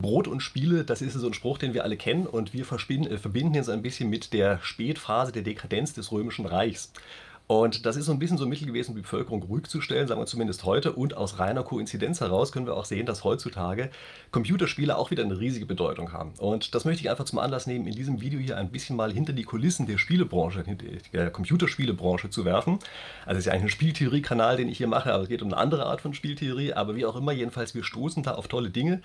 Brot und Spiele, das ist so ein Spruch, den wir alle kennen und wir verbinden, äh, verbinden ihn so ein bisschen mit der Spätphase der Dekadenz des Römischen Reichs. Und das ist so ein bisschen so ein Mittel gewesen, die Bevölkerung ruhig zu stellen, sagen wir zumindest heute. Und aus reiner Koinzidenz heraus können wir auch sehen, dass heutzutage Computerspiele auch wieder eine riesige Bedeutung haben. Und das möchte ich einfach zum Anlass nehmen, in diesem Video hier ein bisschen mal hinter die Kulissen der Spielebranche, der Computerspielebranche zu werfen. Also es ist ja eigentlich ein Spieltheorie-Kanal, den ich hier mache, aber es geht um eine andere Art von Spieltheorie. Aber wie auch immer, jedenfalls, wir stoßen da auf tolle Dinge.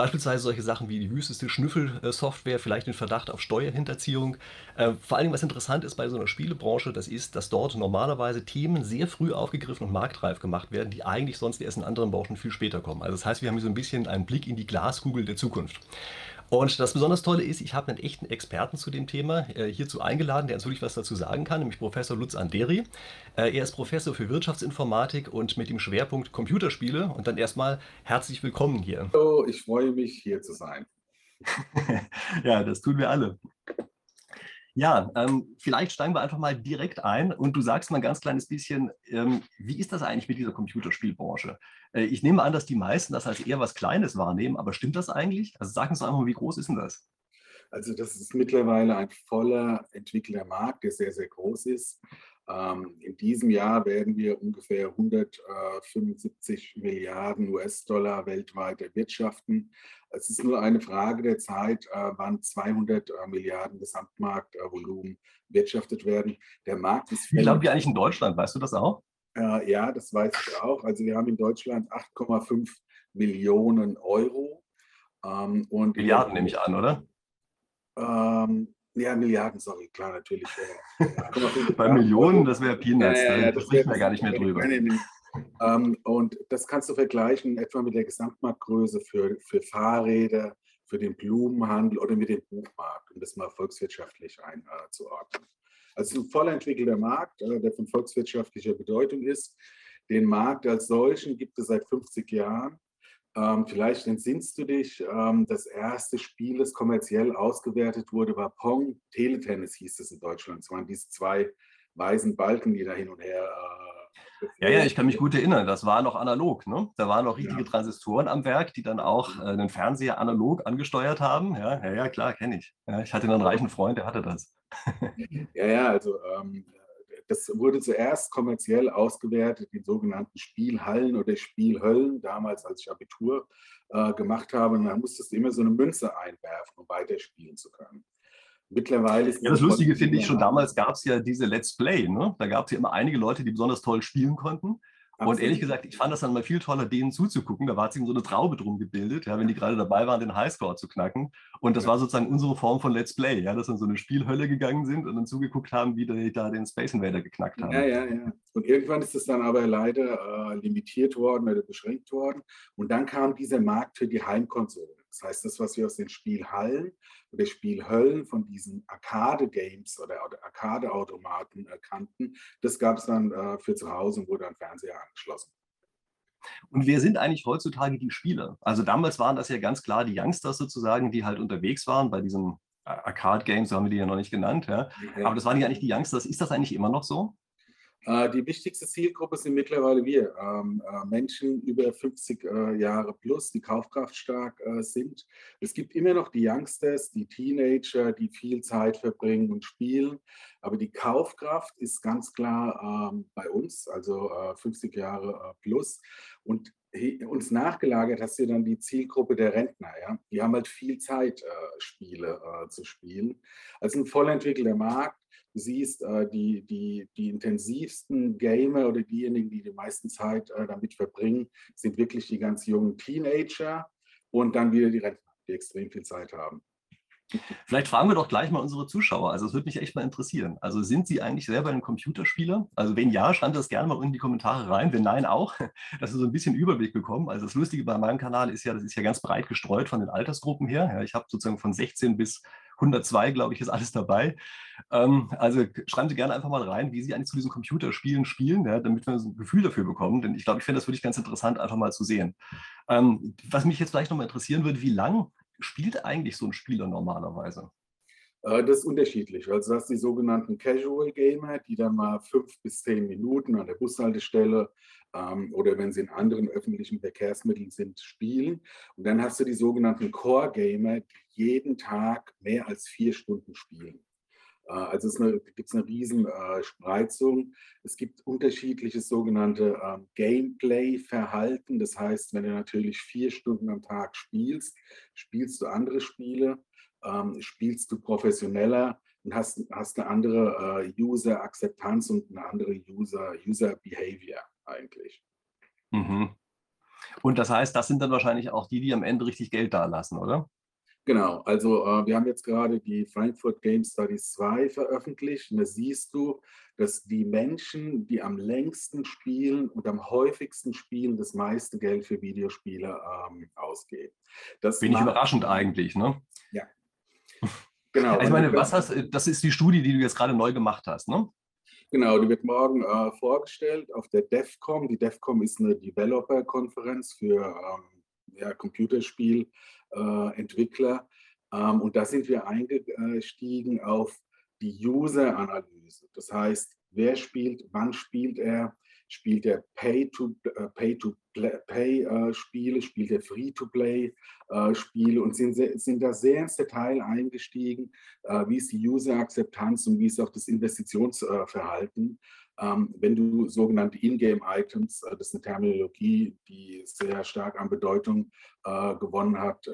Beispielsweise solche Sachen wie die wüsteste Schnüffelsoftware, vielleicht den Verdacht auf Steuerhinterziehung. Äh, vor allem, was interessant ist bei so einer Spielebranche, das ist, dass dort normalerweise Themen sehr früh aufgegriffen und marktreif gemacht werden, die eigentlich sonst erst in anderen Branchen viel später kommen. Also das heißt, wir haben hier so ein bisschen einen Blick in die Glaskugel der Zukunft. Und das besonders Tolle ist, ich habe einen echten Experten zu dem Thema äh, hierzu eingeladen, der uns wirklich was dazu sagen kann, nämlich Professor Lutz Anderi. Äh, er ist Professor für Wirtschaftsinformatik und mit dem Schwerpunkt Computerspiele. Und dann erstmal herzlich willkommen hier. Hallo, ich freue mich, hier zu sein. ja, das tun wir alle. Ja, ähm, vielleicht steigen wir einfach mal direkt ein und du sagst mal ein ganz kleines bisschen, ähm, wie ist das eigentlich mit dieser Computerspielbranche? Äh, ich nehme an, dass die meisten das als eher was Kleines wahrnehmen, aber stimmt das eigentlich? Also sag uns doch einfach mal, wie groß ist denn das? Also das ist mittlerweile ein voller entwickelter Markt, der sehr, sehr groß ist. Ähm, in diesem Jahr werden wir ungefähr 175 Milliarden US-Dollar weltweit erwirtschaften. Es ist nur eine Frage der Zeit, äh, wann 200 äh, Milliarden Gesamtmarktvolumen wirtschaftet werden. Der Markt ist. Wie glaubt ihr eigentlich in Deutschland? Weißt du das auch? Äh, ja, das weiß ich auch. Also wir haben in Deutschland 8,5 Millionen Euro. Ähm, und Milliarden nehme ich an, oder? Ähm, ja, Milliarden, sorry, klar, natürlich. Ja. Bei Millionen, das wäre Peanuts, ja, ja, ja, da sprechen wir gar nicht mehr drüber. Ähm, und das kannst du vergleichen etwa mit der Gesamtmarktgröße für, für Fahrräder, für den Blumenhandel oder mit dem Buchmarkt, um das mal volkswirtschaftlich einzuordnen. Also ein voll entwickelter Markt, äh, der von volkswirtschaftlicher Bedeutung ist. Den Markt als solchen gibt es seit 50 Jahren. Ähm, vielleicht entsinnst du dich, ähm, das erste Spiel, das kommerziell ausgewertet wurde, war Pong. Teletennis hieß es in Deutschland. Es waren diese zwei weißen Balken, die da hin und her äh, ja, ja, ich kann mich gut erinnern. Das war noch analog. Ne? Da waren noch richtige ja. Transistoren am Werk, die dann auch äh, den Fernseher analog angesteuert haben. Ja, ja, ja klar, kenne ich. Ja, ich hatte einen reichen Freund, der hatte das. ja, ja, also ähm, das wurde zuerst kommerziell ausgewertet in sogenannten Spielhallen oder Spielhöllen, damals als ich Abitur äh, gemacht habe. Und dann musstest du immer so eine Münze einwerfen, um weiterspielen zu können. Mittlerweile ist ja, das Lustige finde ich schon, damals gab es ja diese Let's Play. Ne? Da gab es ja immer einige Leute, die besonders toll spielen konnten. Absolut. Und ehrlich gesagt, ich fand das dann mal viel toller, denen zuzugucken. Da war sich so eine Traube drum gebildet, ja, wenn die gerade dabei waren, den Highscore zu knacken. Und das war sozusagen unsere Form von Let's Play, ja, dass dann so eine Spielhölle gegangen sind und dann zugeguckt haben, wie die da den Space Invader geknackt haben. Ja, ja, ja. Und irgendwann ist es dann aber leider äh, limitiert worden oder beschränkt worden. Und dann kam dieser Markt für die Heimkonsole. Das heißt, das, was wir aus den Spielhallen oder Spielhöllen von diesen Arcade-Games oder Arcade-Automaten kannten, das gab es dann äh, für zu Hause und wurde an Fernseher angeschlossen. Und wer sind eigentlich heutzutage die Spieler? Also damals waren das ja ganz klar die Youngsters sozusagen, die halt unterwegs waren bei diesen Arcade-Games, so haben wir die ja noch nicht genannt. Ja. Aber das waren ja eigentlich die Youngsters. Ist das eigentlich immer noch so? Äh, die wichtigste Zielgruppe sind mittlerweile wir, ähm, äh, Menschen über 50 äh, Jahre plus, die kaufkraftstark sind. Es gibt immer noch die Youngsters, die Teenager, die viel Zeit verbringen und spielen. Aber die Kaufkraft ist ganz klar ähm, bei uns, also 50 Jahre plus. Und uns nachgelagert hast du dann die Zielgruppe der Rentner. Ja? Die haben halt viel Zeit, Spiele zu spielen. Also ein voll entwickelter Markt siehst, äh, die, die, die intensivsten Gamer oder diejenigen, die die meiste Zeit äh, damit verbringen, sind wirklich die ganz jungen Teenager und dann wieder die Rentner, die extrem viel Zeit haben. Vielleicht fragen wir doch gleich mal unsere Zuschauer. Also es würde mich echt mal interessieren. Also sind Sie eigentlich selber ein Computerspieler? Also wenn ja, schreiben Sie das gerne mal in die Kommentare rein. Wenn nein, auch, dass wir so ein bisschen Überblick bekommen. Also das Lustige bei meinem Kanal ist ja, das ist ja ganz breit gestreut von den Altersgruppen her. Ja, ich habe sozusagen von 16 bis 102, glaube ich, ist alles dabei. Ähm, also schreiben Sie gerne einfach mal rein, wie Sie eigentlich zu diesen Computerspielen spielen, ja, damit wir ein Gefühl dafür bekommen. Denn ich glaube, ich finde das wirklich ganz interessant, einfach mal zu sehen. Ähm, was mich jetzt vielleicht nochmal interessieren würde, wie lang spielt eigentlich so ein Spieler normalerweise? Äh, das ist unterschiedlich. Also das sind die sogenannten Casual Gamer, die dann mal fünf bis zehn Minuten an der Bushaltestelle ähm, oder wenn sie in anderen öffentlichen Verkehrsmitteln sind, spielen. Und dann hast du die sogenannten Core Gamer, die jeden Tag mehr als vier Stunden spielen. Äh, also es gibt es eine riesen äh, Spreizung. Es gibt unterschiedliches sogenannte ähm, Gameplay-Verhalten. Das heißt, wenn du natürlich vier Stunden am Tag spielst, spielst du andere Spiele ähm, spielst du professioneller und hast, hast eine andere äh, User-Akzeptanz und eine andere User-Behavior User eigentlich. Mhm. Und das heißt, das sind dann wahrscheinlich auch die, die am Ende richtig Geld dalassen, oder? Genau, also äh, wir haben jetzt gerade die Frankfurt Game Studies 2 veröffentlicht und da siehst du, dass die Menschen, die am längsten spielen und am häufigsten spielen, das meiste Geld für Videospiele ähm, ausgeben. Das Bin ich überraschend eigentlich, ne? Ja, Genau. Ich meine, was hast, das ist die Studie, die du jetzt gerade neu gemacht hast, ne? Genau, die wird morgen äh, vorgestellt auf der DEFCOM. Die DEFCOM ist eine Developer-Konferenz für ähm, ja, Computerspielentwickler. Äh, ähm, und da sind wir eingestiegen auf die User-Analyse. Das heißt, wer spielt, wann spielt er, spielt er Pay-to-Pay-Spiele, äh, spielt er Free-to-Play-Spiele und sind, sind da sehr ins Detail eingestiegen, äh, wie ist die User-Akzeptanz und wie ist auch das Investitionsverhalten. Ähm, wenn du sogenannte Ingame-Items, äh, das ist eine Terminologie, die sehr stark an Bedeutung gewonnen hat,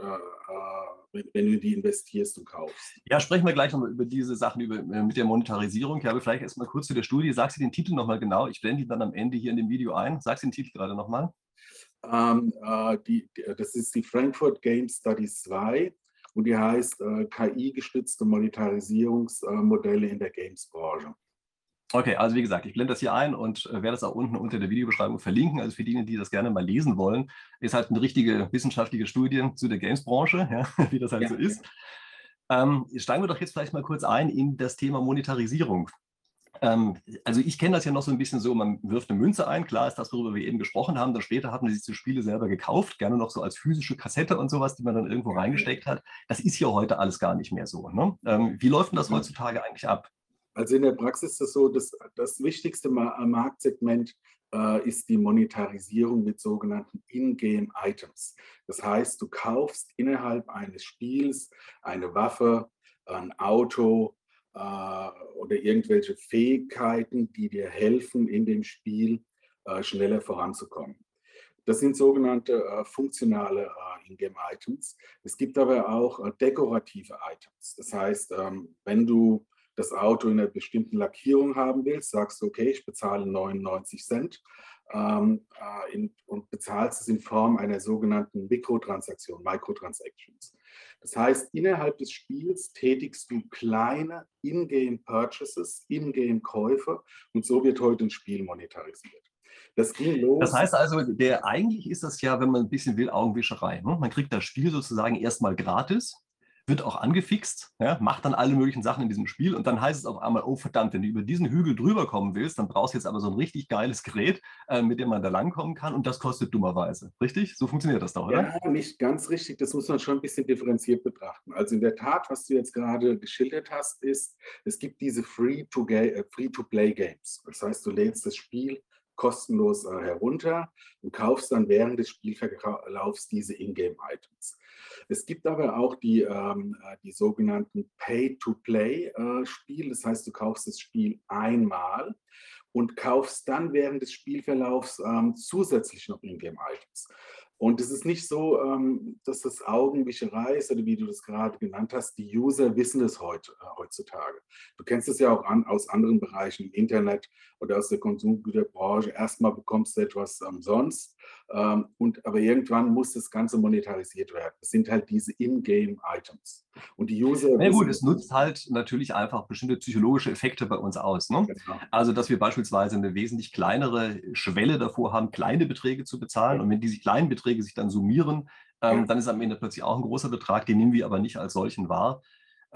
wenn du die investierst und kaufst. Ja, sprechen wir gleich nochmal über diese Sachen über, äh, mit der Monetarisierung. Ich habe vielleicht erstmal kurz zu der Studie. Sagst du den Titel nochmal genau? Ich blende ihn dann am Ende hier in dem Video ein. Sagst du den Titel gerade nochmal? Ähm, äh, die, das ist die Frankfurt Game Study 2 und die heißt äh, KI-gestützte Monetarisierungsmodelle in der Games-Branche. Okay, also wie gesagt, ich blende das hier ein und äh, werde das auch unten unter der Videobeschreibung verlinken. Also für diejenigen, die das gerne mal lesen wollen, ist halt eine richtige wissenschaftliche Studie zu der Games-Branche, ja, wie das halt ja, so ist. Ja. Ähm, steigen wir doch jetzt vielleicht mal kurz ein in das Thema Monetarisierung. Ähm, also ich kenne das ja noch so ein bisschen so, man wirft eine Münze ein, klar ist das, worüber wir eben gesprochen haben, dann später hat man sich die Spiele selber gekauft, gerne noch so als physische Kassette und sowas, die man dann irgendwo reingesteckt hat. Das ist ja heute alles gar nicht mehr so. Ne? Ähm, wie läuft denn das heutzutage eigentlich ab? Also in der Praxis ist es so, dass das wichtigste äh, Marktsegment äh, ist die Monetarisierung mit sogenannten In-Game-Items. Das heißt, du kaufst innerhalb eines Spiels eine Waffe, ein Auto äh, oder irgendwelche Fähigkeiten, die dir helfen, in dem Spiel äh, schneller voranzukommen. Das sind sogenannte äh, funktionale äh, In-Game-Items. Es gibt aber auch dekorative Items. Das heißt, ähm, wenn du das Auto in einer bestimmten Lackierung haben willst, sagst du, okay, ich bezahle 99 Cent ähm, äh, in, und bezahlst es in Form einer sogenannten Mikrotransaktion, Microtransactions. Das heißt, innerhalb des Spiels tätigst du kleine In-Game-Purchases, In-Game-Käufe und so wird heute ein Spiel monetarisiert. Das ging los. Das heißt also, der, eigentlich ist das ja, wenn man ein bisschen will, Augenwischerei. Ne? Man kriegt das Spiel sozusagen erstmal gratis wird auch angefixt, ja, macht dann alle möglichen Sachen in diesem Spiel und dann heißt es auf einmal, oh verdammt, wenn du über diesen Hügel drüber kommen willst, dann brauchst du jetzt aber so ein richtig geiles Gerät, äh, mit dem man da langkommen kann und das kostet dummerweise. Richtig? So funktioniert das doch, oder? Ja, nicht ganz richtig. Das muss man schon ein bisschen differenziert betrachten. Also in der Tat, was du jetzt gerade geschildert hast, ist, es gibt diese Free-to-Play-Games. Äh, das heißt, du lädst das Spiel kostenlos äh, herunter und kaufst dann während des Spielverlaufs diese Ingame-Items. Es gibt aber auch die, ähm, äh, die sogenannten Pay-to-Play-Spiele. Äh, das heißt, du kaufst das Spiel einmal und kaufst dann während des Spielverlaufs ähm, zusätzlich noch Ingame-Items. Und es ist nicht so, ähm, dass das Augenwischerei ist oder wie du das gerade genannt hast. Die User wissen es heute, äh, heutzutage. Du kennst es ja auch an, aus anderen Bereichen im Internet oder aus der Konsumgüterbranche. Erstmal bekommst du etwas umsonst ähm, und aber irgendwann muss das Ganze monetarisiert werden. Es sind halt diese In-Game-Items. Und die User. Na gut, es nutzt halt natürlich einfach bestimmte psychologische Effekte bei uns aus. Ne? Genau. Also, dass wir beispielsweise eine wesentlich kleinere Schwelle davor haben, kleine Beträge zu bezahlen. Und wenn diese kleinen Beträge Beträge sich dann summieren, ähm, ja. dann ist am Ende plötzlich auch ein großer Betrag, den nehmen wir aber nicht als solchen wahr.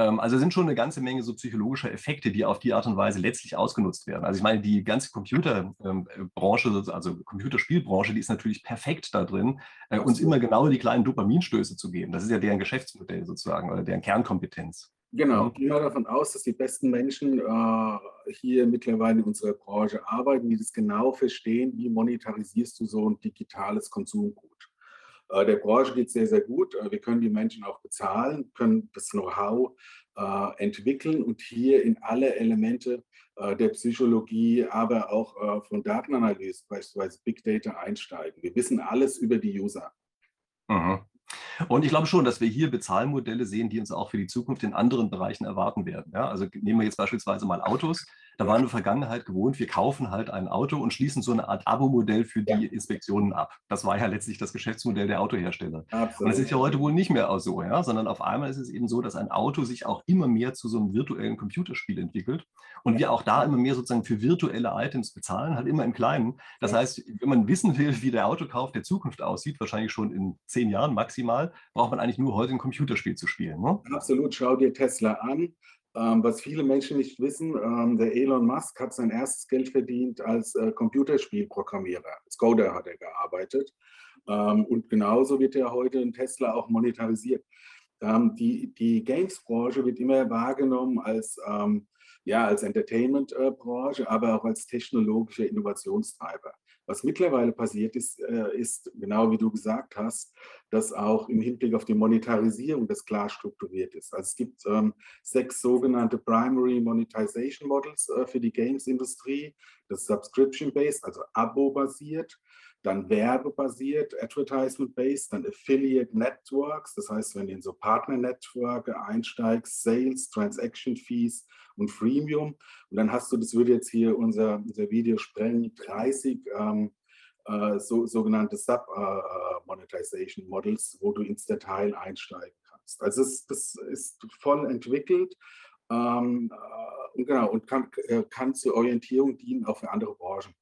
Ähm, also sind schon eine ganze Menge so psychologischer Effekte, die auf die Art und Weise letztlich ausgenutzt werden. Also ich meine, die ganze Computerbranche, ähm, also Computerspielbranche, die ist natürlich perfekt da drin, äh, uns immer genau die kleinen Dopaminstöße zu geben. Das ist ja deren Geschäftsmodell sozusagen oder deren Kernkompetenz. Genau, ich gehe mal davon aus, dass die besten Menschen äh, hier mittlerweile in unserer Branche arbeiten, die das genau verstehen, wie monetarisierst du so ein digitales Konsumgut. Äh, der Branche geht es sehr, sehr gut. Äh, wir können die Menschen auch bezahlen, können das Know-how äh, entwickeln und hier in alle Elemente der Psychologie, aber auch von Datenanalyse, beispielsweise Big Data einsteigen. Wir wissen alles über die User. Mhm. Und ich glaube schon, dass wir hier Bezahlmodelle sehen, die uns auch für die Zukunft in anderen Bereichen erwarten werden. Ja, also nehmen wir jetzt beispielsweise mal Autos. Da waren wir in der Vergangenheit gewohnt, wir kaufen halt ein Auto und schließen so eine Art Abo-Modell für die ja. Inspektionen ab. Das war ja letztlich das Geschäftsmodell der Autohersteller. Absolut. Und das ist ja heute wohl nicht mehr so, ja, sondern auf einmal ist es eben so, dass ein Auto sich auch immer mehr zu so einem virtuellen Computerspiel entwickelt und wir auch da immer mehr sozusagen für virtuelle Items bezahlen, halt immer im Kleinen. Das heißt, wenn man wissen will, wie der Autokauf der Zukunft aussieht, wahrscheinlich schon in zehn Jahren maximal, braucht man eigentlich nur heute ein Computerspiel zu spielen. Ne? Absolut, schau dir Tesla an. Ähm, was viele Menschen nicht wissen, ähm, der Elon Musk hat sein erstes Geld verdient als äh, Computerspielprogrammierer. Als Coder hat er gearbeitet. Ähm, und genauso wird er heute in Tesla auch monetarisiert. Ähm, die die Games-Branche wird immer wahrgenommen als, ähm, ja, als Entertainment-Branche, aber auch als technologischer Innovationstreiber. Was mittlerweile passiert ist, äh, ist, genau wie du gesagt hast, dass auch im Hinblick auf die Monetarisierung das klar strukturiert ist. Also es gibt ähm, sechs sogenannte Primary Monetization Models äh, für die Games-Industrie. Das Subscription-based, also Abo-basiert dann werbebasiert, Advertisement-based, dann Affiliate Networks, das heißt, wenn du in so Partner-Networks einsteigst, Sales, Transaction Fees und Freemium. Und dann hast du, das würde jetzt hier unser, unser Video sprengen, 30 ähm, äh, so, sogenannte Sub-Monetization äh, äh Models, wo du ins Detail einsteigen kannst. Also es, das ist voll entwickelt. Ähm, äh, und genau, und kann, äh, kann zur Orientierung dienen, auch für andere Branchen.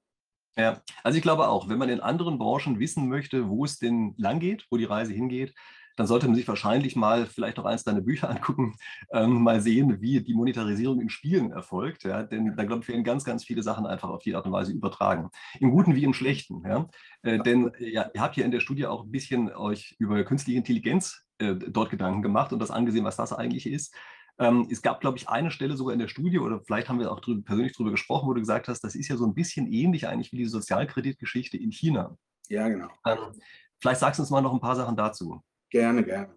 Ja, also ich glaube auch, wenn man in anderen Branchen wissen möchte, wo es denn lang geht, wo die Reise hingeht, dann sollte man sich wahrscheinlich mal vielleicht noch eins deiner Bücher angucken, ähm, mal sehen, wie die Monetarisierung in Spielen erfolgt. Ja? Denn da, glaube ich, werden ganz, ganz viele Sachen einfach auf die Art und Weise übertragen. Im Guten wie im Schlechten. Ja? Äh, denn ja, ihr habt hier in der Studie auch ein bisschen euch über künstliche Intelligenz äh, dort Gedanken gemacht und das angesehen, was das eigentlich ist. Ähm, es gab, glaube ich, eine Stelle sogar in der Studie, oder vielleicht haben wir auch drüber, persönlich darüber gesprochen, wo du gesagt hast, das ist ja so ein bisschen ähnlich eigentlich wie die Sozialkreditgeschichte in China. Ja, genau. Ähm, vielleicht sagst du uns mal noch ein paar Sachen dazu. Gerne, gerne.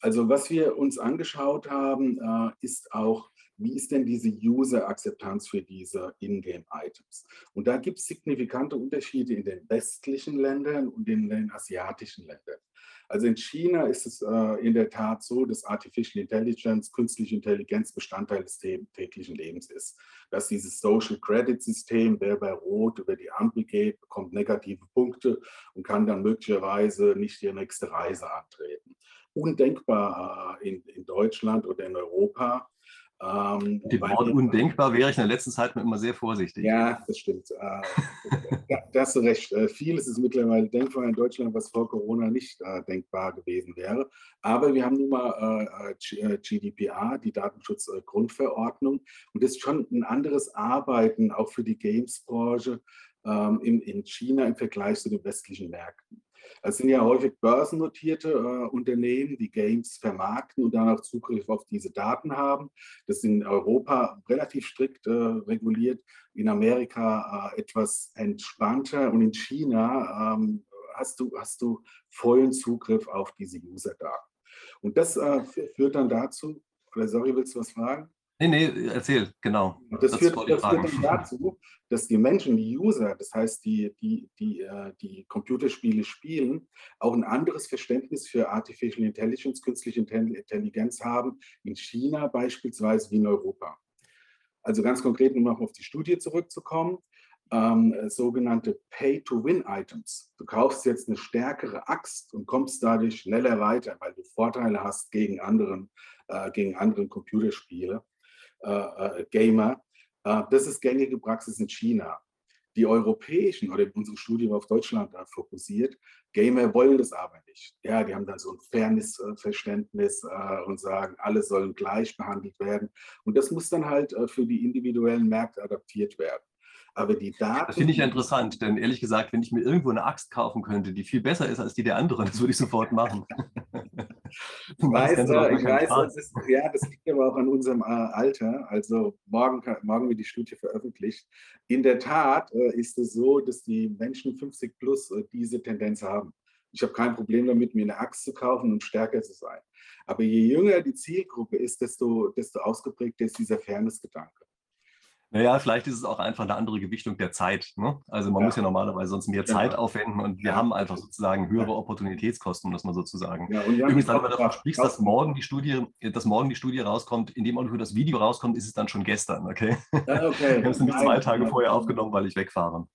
Also was wir uns angeschaut haben, äh, ist auch, wie ist denn diese User-Akzeptanz für diese Ingame-Items? Und da gibt es signifikante Unterschiede in den westlichen Ländern und in den asiatischen Ländern. Also in China ist es äh, in der Tat so, dass Artificial Intelligence, künstliche Intelligenz Bestandteil des täglichen Lebens ist. Dass dieses Social Credit System, wer bei Rot über die Ampel geht, bekommt negative Punkte und kann dann möglicherweise nicht die nächste Reise antreten. Undenkbar äh, in, in Deutschland oder in Europa. Ähm, Dem Wort undenkbar wäre ich in der letzten Zeit immer sehr vorsichtig. Ja, das stimmt. Äh, da, hast du recht. Äh, vieles ist mittlerweile denkbar in Deutschland, was vor Corona nicht äh, denkbar gewesen wäre. Aber wir haben nun mal äh, äh GDPR, die Datenschutzgrundverordnung. Und das ist schon ein anderes Arbeiten, auch für die Games-Branche ähm, in, in China im Vergleich zu den westlichen Märkten. Es sind ja häufig börsennotierte äh, Unternehmen, die Games vermarkten und dann auch Zugriff auf diese Daten haben. Das ist in Europa relativ strikt äh, reguliert, in Amerika äh, etwas entspannter und in China ähm, hast, du, hast du vollen Zugriff auf diese User-Daten. Und das äh, führt dann dazu, oder sorry, willst du was fragen? Nee, nee, erzähl, genau. Das, das, führt, das führt, dann dazu, dass die Menschen, die User, das heißt die, die, die, äh, die Computerspiele spielen, auch ein anderes Verständnis für Artificial Intelligence, künstliche Intelligenz haben, in China beispielsweise wie in Europa. Also ganz konkret, um noch auf die Studie zurückzukommen, ähm, sogenannte Pay-to-Win-Items. Du kaufst jetzt eine stärkere Axt und kommst dadurch schneller weiter, weil du Vorteile hast gegen anderen, äh, gegen anderen Computerspiele. Äh, äh, Gamer. Äh, das ist gängige Praxis in China. Die europäischen oder unsere Studie war auf Deutschland fokussiert. Gamer wollen das aber nicht. Ja, die haben dann so ein Fairness-Verständnis und sagen, alle sollen gleich behandelt werden. Und das muss dann halt für die individuellen Märkte adaptiert werden. Aber die Daten. Das finde ich ja interessant, denn ehrlich gesagt, wenn ich mir irgendwo eine Axt kaufen könnte, die viel besser ist als die der anderen, das würde ich sofort machen. ich weiß, äh, ich weiß das ist, ja, das liegt aber auch an unserem äh, Alter. Also morgen, morgen wird die Studie veröffentlicht. In der Tat äh, ist es so, dass die Menschen 50 plus äh, diese Tendenz haben. Ich habe kein Problem damit, mir eine Axt zu kaufen und stärker zu sein. Aber je jünger die Zielgruppe ist, desto, desto ausgeprägter ist dieser Fairness-Gedanke. Naja, vielleicht ist es auch einfach eine andere Gewichtung der Zeit. Ne? Also man ja. muss ja normalerweise sonst mehr genau. Zeit aufwenden und wir ja. haben einfach sozusagen höhere Opportunitätskosten, um das mal so zu sagen. Ja, Übrigens, wenn du davon sprichst, dass morgen die Studie, dass morgen die Studie rauskommt, in dem Augenblick, das Video rauskommt, ist es dann schon gestern, okay? okay. Ich habe es nämlich zwei Tage vorher aufgenommen, weil ich wegfahre.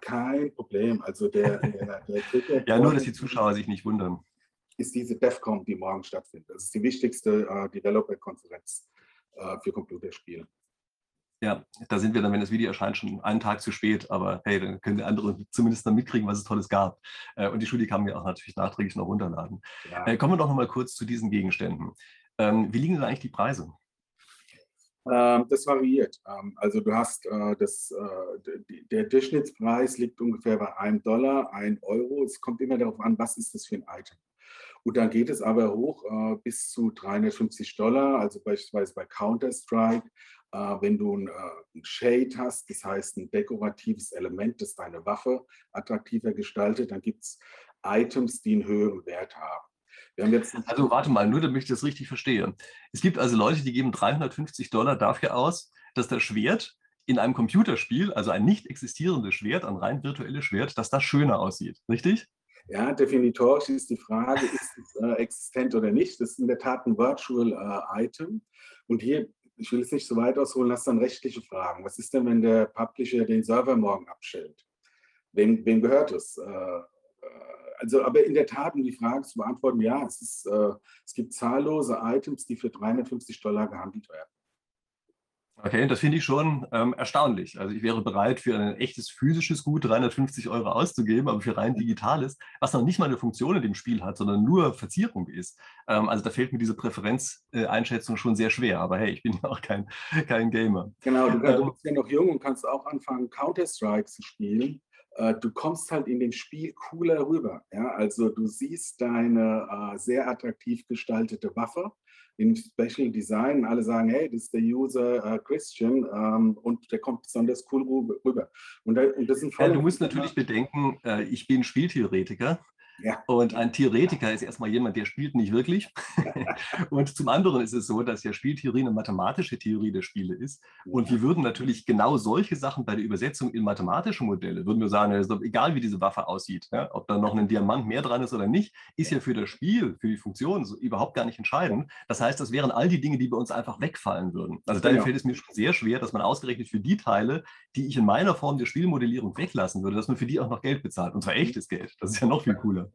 Kein Problem. Also der, der, der Ja, nur, dass die Zuschauer sich nicht wundern. Ist diese DEFCON, die morgen stattfindet. Das ist die wichtigste äh, Developer-Konferenz äh, für Computerspiele. Ja, da sind wir dann, wenn das Video erscheint, schon einen Tag zu spät. Aber hey, dann können die anderen zumindest dann mitkriegen, was es Tolles gab. Äh, und die Studie kann man ja auch natürlich nachträglich noch runterladen. Ja. Äh, kommen wir doch noch mal kurz zu diesen Gegenständen. Ähm, wie liegen denn eigentlich die Preise? Ähm, das variiert. Ähm, also du hast äh, das, der Durchschnittspreis liegt ungefähr bei einem Dollar, ein Euro. Es kommt immer darauf an, was ist das für ein Item. Und dann geht es aber hoch bis zu 350 Dollar, also beispielsweise bei Counter-Strike wenn du ein, äh, Shade hast, das heißt ein dekoratives Element, das deine Waffe attraktiver gestaltet, dann gibt es Items, die einen höheren Wert haben. also warte mal, nur damit ich das richtig verstehe. Es gibt also Leute, die geben 350 Dollar dafür aus, dass das Schwert in einem Computerspiel, also ein nicht existierendes Schwert, ein rein virtuelles Schwert, dass das schöner aussieht, richtig? Ja, definitorisch ist die Frage, ist es äh, existent oder nicht. Das ist in der Tat ein Virtual äh, Item. Und hier ich will es nicht so weit ausholen, hast dann rechtliche Fragen. Was ist denn, wenn der Publisher den Server morgen abstellt? Wem, wem gehört es? Äh, äh, also, aber in der Tat, um die Frage zu beantworten, ja, es, ist, äh, es gibt zahllose Items, die für 350 Dollar gehandelt werden. Okay, das finde ich schon ähm, erstaunlich. Also ich wäre bereit, für ein echtes physisches Gut 350 Euro auszugeben, aber für rein digitales, was noch nicht mal eine Funktion in dem Spiel hat, sondern nur Verzierung ist. Ähm, also da fällt mir diese Präferenzeinschätzung schon sehr schwer. Aber hey, ich bin ja auch kein, kein Gamer. Genau, du, du ähm, bist ja noch jung und kannst auch anfangen, Counter-Strike zu spielen äh, du kommst halt in dem Spiel cooler rüber. Ja? Also du siehst deine äh, sehr attraktiv gestaltete Waffe im Special Design. Alle sagen, hey, das ist der User äh, Christian ähm, und der kommt besonders cool rüber. Und, da, und das sind ja, du musst natürlich bedenken, äh, ich bin Spieltheoretiker ja. Und ein Theoretiker ist erstmal jemand, der spielt nicht wirklich. und zum anderen ist es so, dass ja Spieltheorie eine mathematische Theorie der Spiele ist. Und wir würden natürlich genau solche Sachen bei der Übersetzung in mathematische Modelle, würden wir sagen, also egal wie diese Waffe aussieht, ja, ob da noch ein Diamant mehr dran ist oder nicht, ist ja für das Spiel, für die Funktion so überhaupt gar nicht entscheidend. Das heißt, das wären all die Dinge, die bei uns einfach wegfallen würden. Also daher ja. fällt es mir schon sehr schwer, dass man ausgerechnet für die Teile, die ich in meiner Form der Spielmodellierung weglassen würde, dass man für die auch noch Geld bezahlt. Und zwar echtes Geld. Das ist ja noch viel cooler.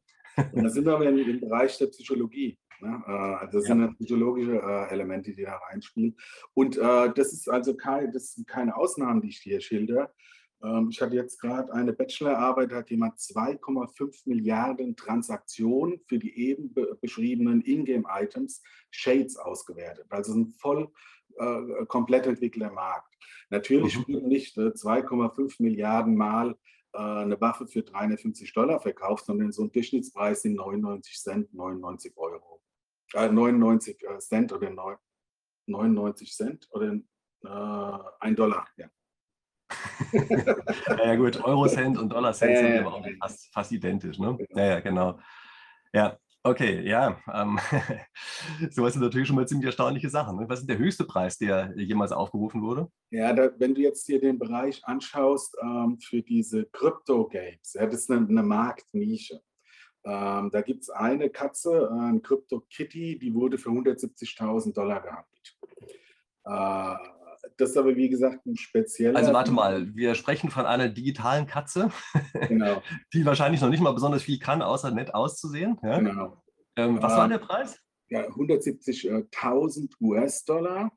Und da sind wir im, im Bereich der Psychologie. Ne? Äh, also das ja. sind psychologische äh, Elemente, die da reinspielen. Und äh, das ist also kein, das sind keine Ausnahmen, die ich hier schilder. Ähm, ich hatte jetzt gerade eine Bachelorarbeit, da hat jemand 2,5 Milliarden Transaktionen für die eben be beschriebenen Ingame-Items Shades ausgewertet. Also ein voll äh, komplett entwickelter Markt. Natürlich mhm. nicht 2,5 äh, Milliarden Mal eine Waffe für 350 Dollar verkauft, sondern so ein Durchschnittspreis sind 99 Cent, 99 Euro. Äh, 99 äh, Cent oder 99 Cent oder äh, ein Dollar, ja. ja, gut, Euro-Cent und Dollar-Cent sind aber auch fast, fast identisch, ne? Ja, ja, genau. Ja, Okay, ja, ähm, sowas sind natürlich schon mal ziemlich erstaunliche Sachen. Ne? Was ist der höchste Preis, der jemals aufgerufen wurde? Ja, da, wenn du jetzt hier den Bereich anschaust ähm, für diese Crypto-Games, ja, das ist eine, eine Marktnische. Ähm, da gibt es eine Katze, äh, ein Crypto Kitty, die wurde für 170.000 Dollar gehandelt. Äh, das ist aber wie gesagt ein spezieller. Also warte mal, wir sprechen von einer digitalen Katze, genau. die wahrscheinlich noch nicht mal besonders viel kann, außer nett auszusehen. Ja? Genau. Ähm, was äh, war der Preis? Ja, 170.000 US-Dollar.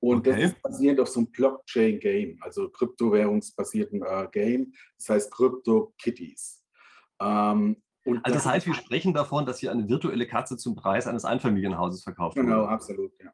Und okay. das ist basierend auf so einem Blockchain-Game, also kryptowährungsbasierten äh, Game. Das heißt Crypto Kitties. Ähm, also das heißt, wir sprechen davon, dass hier eine virtuelle Katze zum Preis eines Einfamilienhauses verkauft wird. Genau, absolut, ja.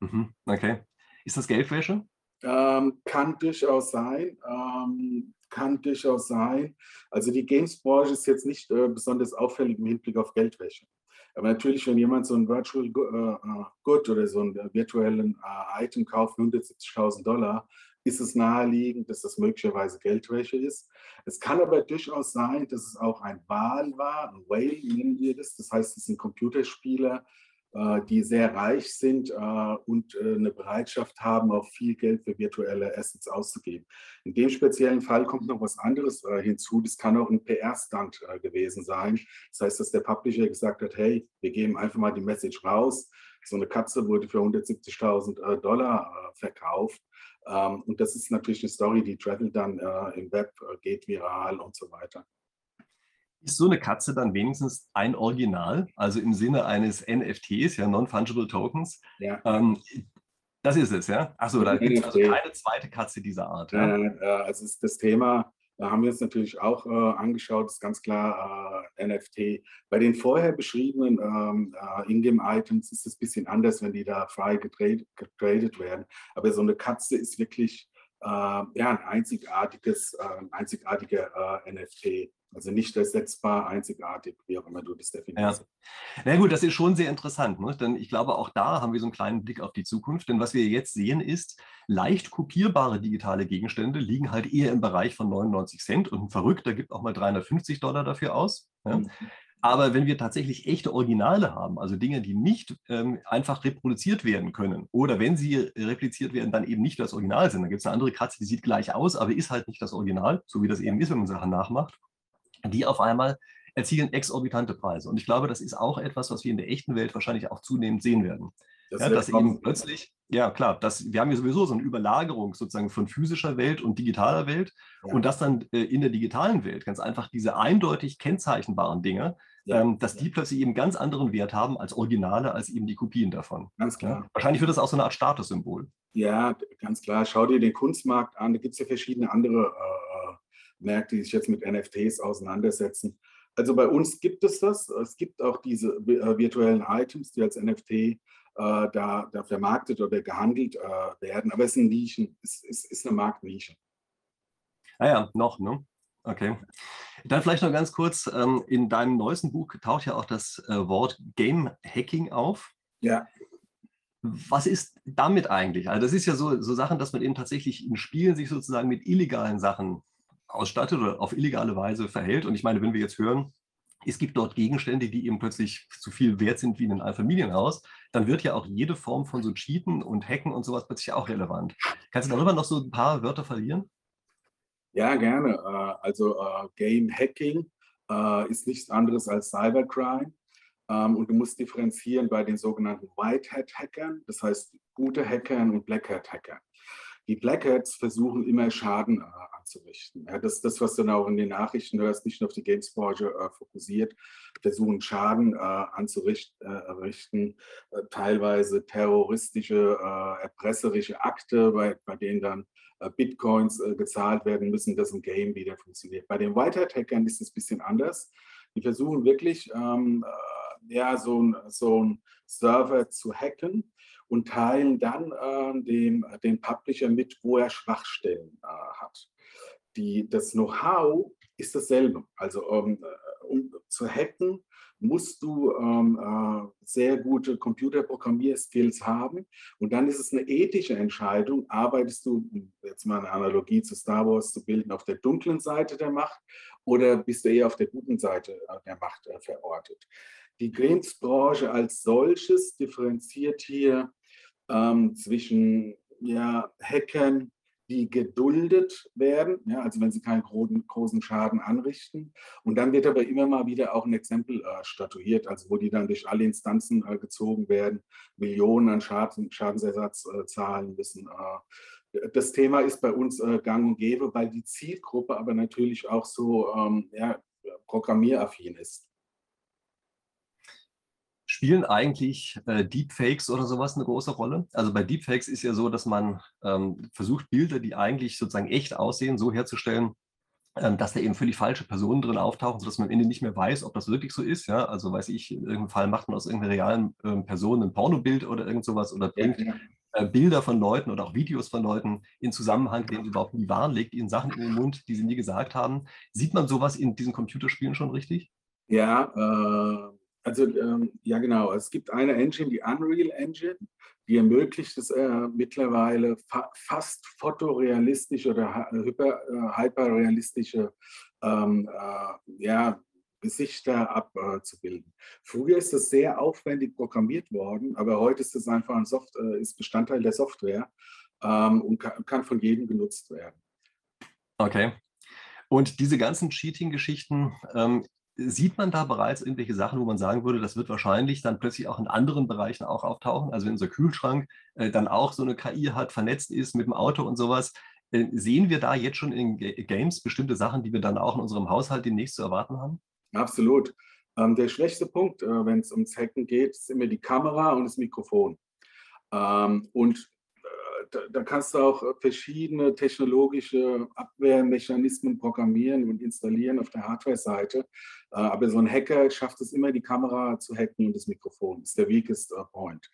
Mhm, okay. Ist das Geldwäsche? Ähm, kann durchaus sein. Ähm, kann durchaus sein. Also die Games-Branche ist jetzt nicht äh, besonders auffällig im Hinblick auf Geldwäsche. Aber natürlich, wenn jemand so ein Virtual äh, Good oder so virtuellen äh, Item kauft, 170.000 Dollar, ist es naheliegend, dass das möglicherweise Geldwäsche ist. Es kann aber durchaus sein, dass es auch ein Wal war, ein Whale nennen wir das. Das heißt, es sind Computerspieler, äh, die sehr reich sind äh, und äh, eine Bereitschaft haben, auch viel Geld für virtuelle Assets auszugeben. In dem speziellen Fall kommt noch was anderes hinzu. Das kann auch ein PR-Stunt gewesen sein. Das heißt, dass der Publisher gesagt hat, hey, wir geben einfach mal die Message raus. So eine Katze wurde für 170.000 Dollar verkauft. Ähm, und das ist natürlich eine Story, die travelt dann im Web, geht viral und so weiter. Ist so eine Katze dann wenigstens ein Original, also im Sinne eines NFTs, ja, Non-Fungible Tokens? Ja. Ähm, das ist es, ja? Achso, da gibt es also keine zweite Katze dieser Art. Ja? Äh, also ist das Thema, da haben wir uns natürlich auch äh, angeschaut, ist ganz klar äh, NFT. Bei den vorher beschriebenen ähm, äh, Ingame-Items ist es ein bisschen anders, wenn die da frei getradet, getradet werden. Aber so eine Katze ist wirklich äh, ja, ein einzigartiges, äh, einzigartiger NFT. Also nicht ersetzbar, einzigartig, wie auch immer du das definierst. Ja. Na gut, das ist schon sehr interessant. Ne? Denn ich glaube, auch da haben wir so einen kleinen Blick auf die Zukunft. Denn was wir jetzt sehen ist, leicht kopierbare digitale Gegenstände liegen halt eher im Bereich von 99 Cent und ein Verrückter gibt auch mal 350 Dollar dafür aus. Ja? Mhm. Aber wenn wir tatsächlich echte Originale haben, also Dinge, die nicht ähm, einfach reproduziert werden können, oder wenn sie repliziert werden, dann eben nicht das Original sind, dann gibt es eine andere Katze, die sieht gleich aus, aber ist halt nicht das Original, so wie das eben ist, wenn man Sachen nachmacht die auf einmal erzielen exorbitante Preise. Und ich glaube, das ist auch etwas, was wir in der echten Welt wahrscheinlich auch zunehmend sehen werden. Das ja, dass eben plötzlich, ja klar, das, wir haben ja sowieso so eine Überlagerung sozusagen von physischer Welt und digitaler Welt ja. und dass dann äh, in der digitalen Welt ganz einfach diese eindeutig kennzeichnbaren Dinge, ja. ähm, dass die plötzlich eben ganz anderen Wert haben als Originale, als eben die Kopien davon. Ganz klar. Wahrscheinlich wird das auch so eine Art Statussymbol. Ja, ganz klar. Schau dir den Kunstmarkt an, da gibt es ja verschiedene andere äh, Märkte, die sich jetzt mit NFTs auseinandersetzen. Also bei uns gibt es das. Es gibt auch diese äh, virtuellen Items, die als NFT äh, da, da vermarktet oder gehandelt äh, werden. Aber es sind Nischen, es ist, ist eine Marktnische. Ah ja, noch, ne? Okay. Dann vielleicht noch ganz kurz, ähm, in deinem neuesten Buch taucht ja auch das äh, Wort Game Hacking auf. Ja. Was ist damit eigentlich? Also das ist ja so, so Sachen, dass man eben tatsächlich in Spielen sich sozusagen mit illegalen Sachen ausstattet oder auf illegale Weise verhält. Und ich meine, wenn wir jetzt hören, es gibt dort Gegenstände, die eben plötzlich zu viel wert sind wie in einem Einfamilienhaus, dann wird ja auch jede Form von so Cheaten und Hacken und sowas plötzlich auch relevant. Kannst du darüber noch so ein paar Wörter verlieren? Ja, gerne. Äh, also äh, Game Hacking äh, ist nichts anderes als Cybercrime. Ähm, und du musst differenzieren bei den sogenannten White Hat Hackern, das heißt gute Hackern und Black Hat Hackern. Die Black Hats versuchen immer Schaden anzurichten. Ja, das das, was dann auch in den Nachrichten hörst, nicht nur auf die Games-Branche äh, fokussiert, versuchen Schaden äh, anzurichten, äh, teilweise terroristische, äh, erpresserische Akte, bei, bei denen dann äh, Bitcoins äh, gezahlt werden müssen, dass ein Game wieder funktioniert. Bei den Whitehead-Hackern ist es ein bisschen anders. Die versuchen wirklich, ähm, ja, so ein, so ein Server zu hacken und teilen dann äh, dem, den Publisher mit, wo er Schwachstellen äh, hat die, das Know-how ist dasselbe. Also ähm, äh, um zu hacken, musst du ähm, äh, sehr gute Computerprogrammierskills haben. Und dann ist es eine ethische Entscheidung, arbeitest du, jetzt mal eine Analogie zu Star Wars zu bilden, auf der dunklen Seite der Macht oder bist du eher auf der guten Seite äh, der Macht äh, verortet. Die Games-Branche als solches differenziert hier ähm, zwischen ja, Hackern, die geduldet werden, ja, also wenn sie keinen großen, großen Schaden anrichten. Und dann wird aber immer mal wieder auch ein Exempel äh, statuiert, also wo die dann durch alle Instanzen äh, gezogen werden, Millionen an Schaden, Schadensersatz äh, zahlen müssen. Äh. das Thema ist bei uns äh, gang und gäbe, weil die Zielgruppe aber natürlich auch so ähm, ja, programmieraffin ist. Spielen eigentlich äh, Deepfakes oder sowas eine große Rolle? Also bei Deepfakes ist ja so, dass man ähm, versucht, Bilder, die eigentlich sozusagen echt aussehen, so herzustellen, ähm, dass da eben völlig falsche Personen drin auftauchen, sodass man am Ende nicht mehr weiß, ob das wirklich so ist. Ja? Also weiß ich, in irgendeinem Fall macht man aus irgendeiner realen ähm, Person ein Pornobild oder irgend sowas oder bringt ja, ja. äh, Bilder von Leuten oder auch Videos von Leuten in Zusammenhang, den sie überhaupt nie waren, legt ihnen Sachen in den Mund, die sie nie gesagt haben. Sieht man sowas in diesen Computerspielen schon richtig? Ja, äh, also ähm, ja genau. Es gibt eine Engine, die Unreal Engine, die ermöglicht es äh, mittlerweile fa fast fotorealistische oder hyper, äh, hyperrealistische ähm, äh, ja, Gesichter abzubilden. Früher ist das sehr aufwendig programmiert worden, aber heute ist es einfach ein Soft äh, ist Bestandteil der Software ähm, und kann, kann von jedem genutzt werden. Okay. Und diese ganzen Cheating-Geschichten, ähm, Sieht man da bereits irgendwelche Sachen, wo man sagen würde, das wird wahrscheinlich dann plötzlich auch in anderen Bereichen auch auftauchen? Also wenn unser Kühlschrank äh, dann auch so eine KI hat, vernetzt ist mit dem Auto und sowas, äh, sehen wir da jetzt schon in G Games bestimmte Sachen, die wir dann auch in unserem Haushalt demnächst zu erwarten haben? Absolut. Ähm, der schwächste Punkt, äh, wenn es ums Hacken geht, ist immer die Kamera und das Mikrofon. Ähm, und da, da, kannst du auch verschiedene technologische Abwehrmechanismen programmieren und installieren auf der Hardware-Seite. Äh, aber so ein Hacker schafft es immer, die Kamera zu hacken und das Mikrofon. Das ist der weakest äh, point.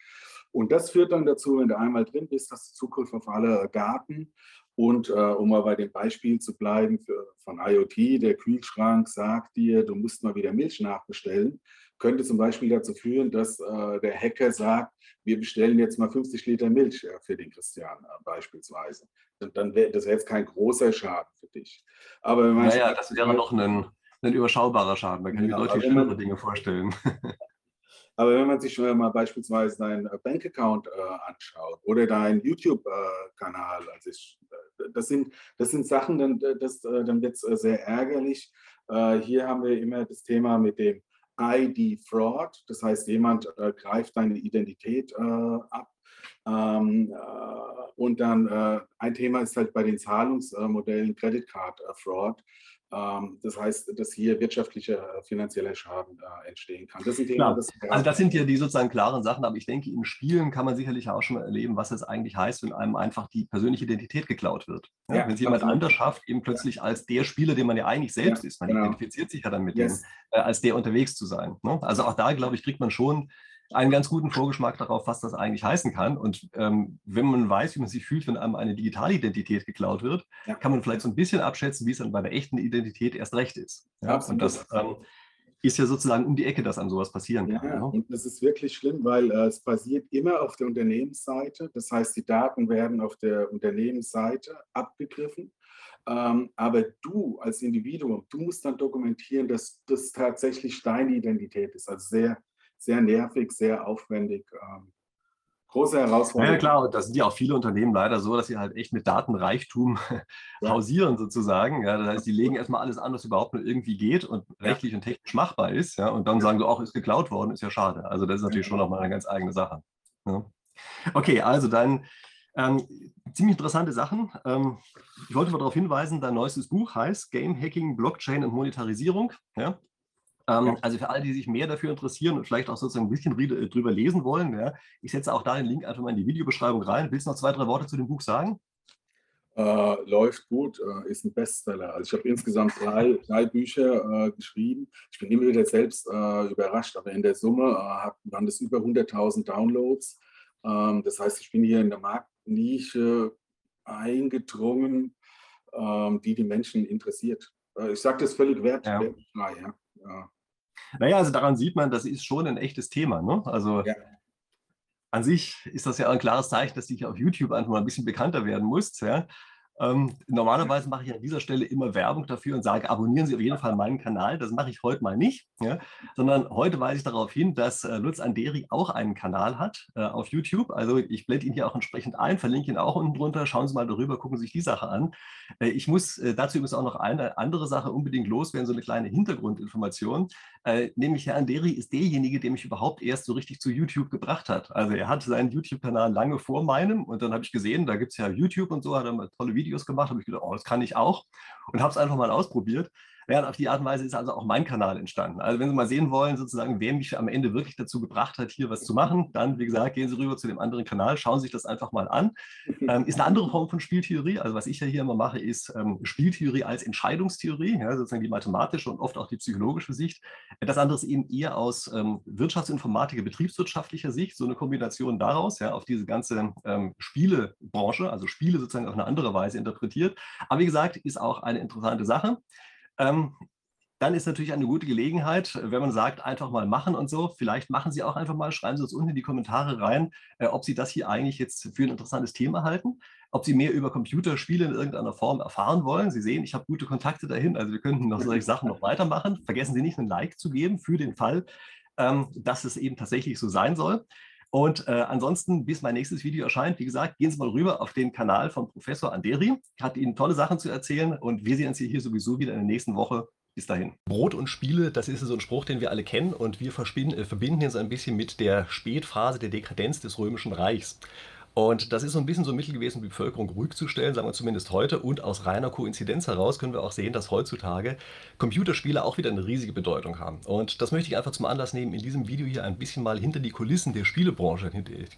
Und das führt dann dazu, wenn du einmal drin bist, hast du Zugriff auf alle Daten. Und äh, um mal bei dem Beispiel zu bleiben für, von IoT, der Kühlschrank sagt dir, du musst mal wieder Milch nachbestellen könnte zum Beispiel dazu führen, dass äh, der Hacker sagt, wir bestellen jetzt mal 50 Liter Milch äh, für den Christian äh, beispielsweise. Und dann wäre das wär jetzt kein großer Schaden für dich. Aber wenn man naja, das wäre noch ein, ein überschaubarer Schaden. Man kann ja, sich deutlich schlimmere Dinge vorstellen. Aber wenn man sich mal beispielsweise deinen äh, Bankaccount äh, anschaut oder deinen YouTube-Kanal, also ich, äh, das, sind, das sind Sachen, dann, das, dann wird es sehr ärgerlich. hier haben wir immer das Thema mit dem ID-Fraud, das heißt, jemand äh, greift deine Identität äh, ab. Ähm, äh, und dann äh, ein Thema ist halt bei den Zahlungsmodellen Credit Card Fraud. Ähm, das heißt, dass hier wirtschaftlicher, äh, finanzieller Schaden entstehen kann. Das sind Themen, das also das sind ja die sozusagen klaren Sachen, aber ich denke, in Spielen kann man sicherlich auch schon mal erleben, was es eigentlich heißt, wenn einem einfach die persönliche Identität geklaut wird. Ja, ja, wenn es jemand anders schafft, eben plötzlich ja. als der Spieler, den man ja eigentlich selbst ist, man genau. identifiziert sich ja dann mit yes. dem, äh, als der unterwegs zu sein. Ne? Also auch da, glaube ich, kriegt man schon einen ganz guten Vorgeschmack darauf, was das eigentlich heißen kann. Und ähm, wenn man weiß, wie man sich fühlt, wenn einem eine digitale Identität geklaut wird, ja. kann man vielleicht so ein bisschen abschätzen, wie es dann bei der echten Identität erst recht ist. Ja? Und das ähm, ist ja sozusagen um die Ecke, dass an sowas passieren kann. Ja, ne? und das ist wirklich schlimm, weil äh, es passiert immer auf der Unternehmensseite. Das heißt, die Daten werden auf der Unternehmensseite abgegriffen. Ähm, aber du als Individuum, du musst dann dokumentieren, dass das tatsächlich deine Identität ist. Also sehr sehr nervig, sehr aufwendig. Ähm, große Herausforderung. Ja, klar, das sind ja auch viele Unternehmen leider so, dass sie halt echt mit Datenreichtum ja. hausieren sozusagen. Ja, das heißt, die legen erstmal alles an, was überhaupt nur irgendwie geht und rechtlich und technisch machbar ist. Ja, und dann sagen sie auch, ist geklaut worden, ist ja schade. Also das ist natürlich schon nochmal eine ganz eigene Sache. Ja. Okay, also dann ähm, ziemlich interessante Sachen. Ähm, ich wollte mal darauf hinweisen, dein neuestes Buch heißt Game Hacking, Blockchain und Monetarisierung. Ja? Ähm, ja. Also für alle, die sich mehr dafür interessieren und vielleicht auch sozusagen ein bisschen äh, drüber lesen wollen, ja, ich setze auch da den Link einfach mal in die Videobeschreibung rein. Willst du noch zwei, drei Worte zu dem Buch sagen? Äh, läuft gut, äh, ist ein Bestseller. Also ich habe insgesamt drei, drei Bücher äh, geschrieben. Ich bin immer wieder selbst äh, überrascht, aber in der Summe äh, waren das über 100.000 Downloads. Ähm, das heißt, ich bin hier in der Marktnische eingedrungen, ähm, die die Menschen interessiert. ich sage das völlig wertfrei. Ja. Ja. Ja. Naja, also daran sieht man, das ist schon ein echtes Thema. Ne? Also ja. an sich ist das ja ein klares Zeichen, dass du auf YouTube einfach mal ein bisschen bekannter werden musst. Ja? Ähm, normalerweise mache ich an dieser Stelle immer Werbung dafür und sage, abonnieren Sie auf jeden Fall meinen Kanal. Das mache ich heute mal nicht, ja? sondern heute weise ich darauf hin, dass äh, Lutz Anderi auch einen Kanal hat äh, auf YouTube. Also ich blende ihn hier auch entsprechend ein, verlinke ihn auch unten drunter. Schauen Sie mal darüber, gucken Sie sich die Sache an. Äh, ich muss äh, dazu übrigens auch noch eine andere Sache unbedingt loswerden, so eine kleine Hintergrundinformation. Äh, nämlich Herr Anderi ist derjenige, der mich überhaupt erst so richtig zu YouTube gebracht hat. Also er hatte seinen YouTube-Kanal lange vor meinem und dann habe ich gesehen, da gibt es ja YouTube und so, hat er mal tolle Videos gemacht, habe ich gedacht, oh, das kann ich auch und habe es einfach mal ausprobiert. Ja, auf die Art und Weise ist also auch mein Kanal entstanden. Also wenn Sie mal sehen wollen, sozusagen, wer mich am Ende wirklich dazu gebracht hat, hier was zu machen, dann, wie gesagt, gehen Sie rüber zu dem anderen Kanal, schauen Sie sich das einfach mal an. Ähm, ist eine andere Form von Spieltheorie. Also was ich ja hier immer mache, ist ähm, Spieltheorie als Entscheidungstheorie, ja, sozusagen die mathematische und oft auch die psychologische Sicht. Das andere ist eben eher aus ähm, Wirtschaftsinformatiker, betriebswirtschaftlicher Sicht, so eine Kombination daraus, ja, auf diese ganze ähm, Spielebranche, also Spiele sozusagen auf eine andere Weise interpretiert. Aber wie gesagt, ist auch eine interessante Sache. Ähm, dann ist natürlich eine gute Gelegenheit, wenn man sagt, einfach mal machen und so. Vielleicht machen Sie auch einfach mal, schreiben Sie uns unten in die Kommentare rein, äh, ob Sie das hier eigentlich jetzt für ein interessantes Thema halten, ob Sie mehr über Computerspiele in irgendeiner Form erfahren wollen. Sie sehen, ich habe gute Kontakte dahin, also wir könnten noch solche Sachen noch weitermachen. Vergessen Sie nicht, einen Like zu geben für den Fall, ähm, dass es eben tatsächlich so sein soll. Und äh, ansonsten, bis mein nächstes Video erscheint, wie gesagt, gehen Sie mal rüber auf den Kanal von Professor Anderi. Hat Ihnen tolle Sachen zu erzählen und wir sehen uns hier sowieso wieder in der nächsten Woche. Bis dahin. Brot und Spiele, das ist so ein Spruch, den wir alle kennen und wir äh, verbinden ihn so ein bisschen mit der Spätphase der Dekadenz des Römischen Reichs. Und das ist so ein bisschen so ein Mittel gewesen, die Bevölkerung ruhig zu stellen, sagen wir zumindest heute. Und aus reiner Koinzidenz heraus können wir auch sehen, dass heutzutage Computerspiele auch wieder eine riesige Bedeutung haben. Und das möchte ich einfach zum Anlass nehmen, in diesem Video hier ein bisschen mal hinter die Kulissen der Spielebranche,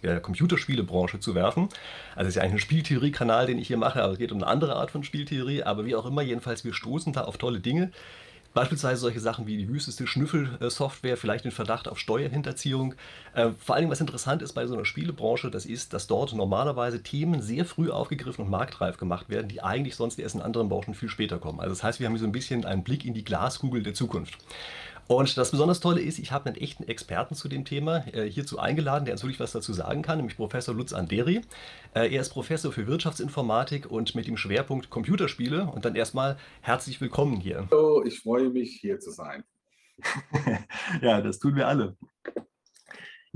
der Computerspielebranche zu werfen. Also es ist ja eigentlich ein Spieltheorie-Kanal, den ich hier mache, aber es geht um eine andere Art von Spieltheorie. Aber wie auch immer, jedenfalls, wir stoßen da auf tolle Dinge. Beispielsweise solche Sachen wie die wüsteste Schnüffelsoftware, vielleicht den Verdacht auf Steuerhinterziehung. Äh, vor allem, was interessant ist bei so einer Spielebranche, das ist, dass dort normalerweise Themen sehr früh aufgegriffen und marktreif gemacht werden, die eigentlich sonst erst in anderen Branchen viel später kommen. Also das heißt, wir haben hier so ein bisschen einen Blick in die Glaskugel der Zukunft. Und das besonders Tolle ist, ich habe einen echten Experten zu dem Thema äh, hierzu eingeladen, der uns wirklich was dazu sagen kann, nämlich Professor Lutz Anderi. Äh, er ist Professor für Wirtschaftsinformatik und mit dem Schwerpunkt Computerspiele. Und dann erstmal herzlich willkommen hier. Hallo, ich freue mich, hier zu sein. ja, das tun wir alle.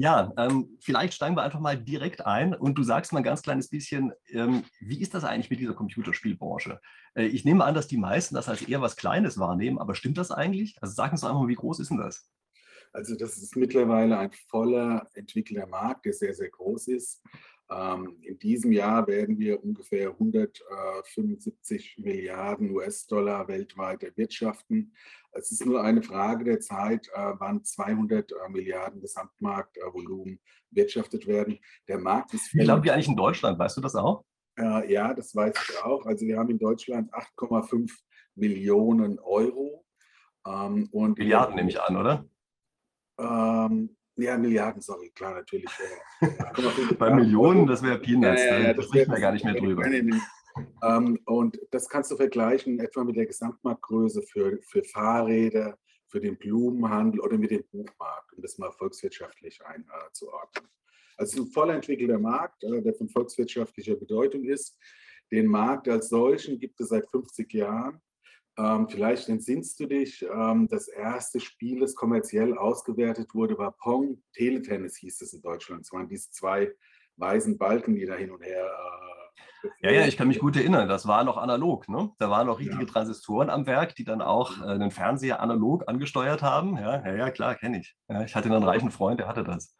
Ja, ähm, vielleicht steigen wir einfach mal direkt ein und du sagst mal ein ganz kleines bisschen, ähm, wie ist das eigentlich mit dieser Computerspielbranche? Äh, ich nehme an, dass die meisten das als eher was Kleines wahrnehmen, aber stimmt das eigentlich? Also sag uns einfach mal, wie groß ist denn das? Also das ist mittlerweile ein voller entwickelter Markt, der sehr, sehr groß ist. Ähm, in diesem Jahr werden wir ungefähr 175 Milliarden US-Dollar weltweit erwirtschaften. Es ist nur eine Frage der Zeit, äh, wann 200 äh, Milliarden Gesamtmarktvolumen wirtschaftet werden. Der Markt ist. Wie glauben wir eigentlich in Deutschland? Weißt du das auch? Äh, ja, das weiß ich auch. Also wir haben in Deutschland 8,5 Millionen Euro. Ähm, und Milliarden nehme ich an, oder? Ähm, ja, Milliarden, sorry, klar, natürlich. Bei Millionen, das wäre Peanuts, ja, ja, ja, da sprechen wir gar nicht mehr drüber. Ähm, und das kannst du vergleichen etwa mit der Gesamtmarktgröße für, für Fahrräder, für den Blumenhandel oder mit dem Buchmarkt, um das mal volkswirtschaftlich einzuordnen. Äh, also ein voll entwickelter Markt, äh, der von volkswirtschaftlicher Bedeutung ist. Den Markt als solchen gibt es seit 50 Jahren. Ähm, vielleicht entsinnst du dich, ähm, das erste Spiel, das kommerziell ausgewertet wurde, war Pong. Teletennis hieß es in Deutschland. Es waren diese zwei weißen Balken, die da hin und her. Äh, ja, ja, ich kann mich gut erinnern. Das war noch analog. Ne? Da waren noch richtige ja. Transistoren am Werk, die dann auch äh, einen Fernseher analog angesteuert haben. Ja, ja, ja klar, kenne ich. Ja, ich hatte einen reichen Freund, der hatte das.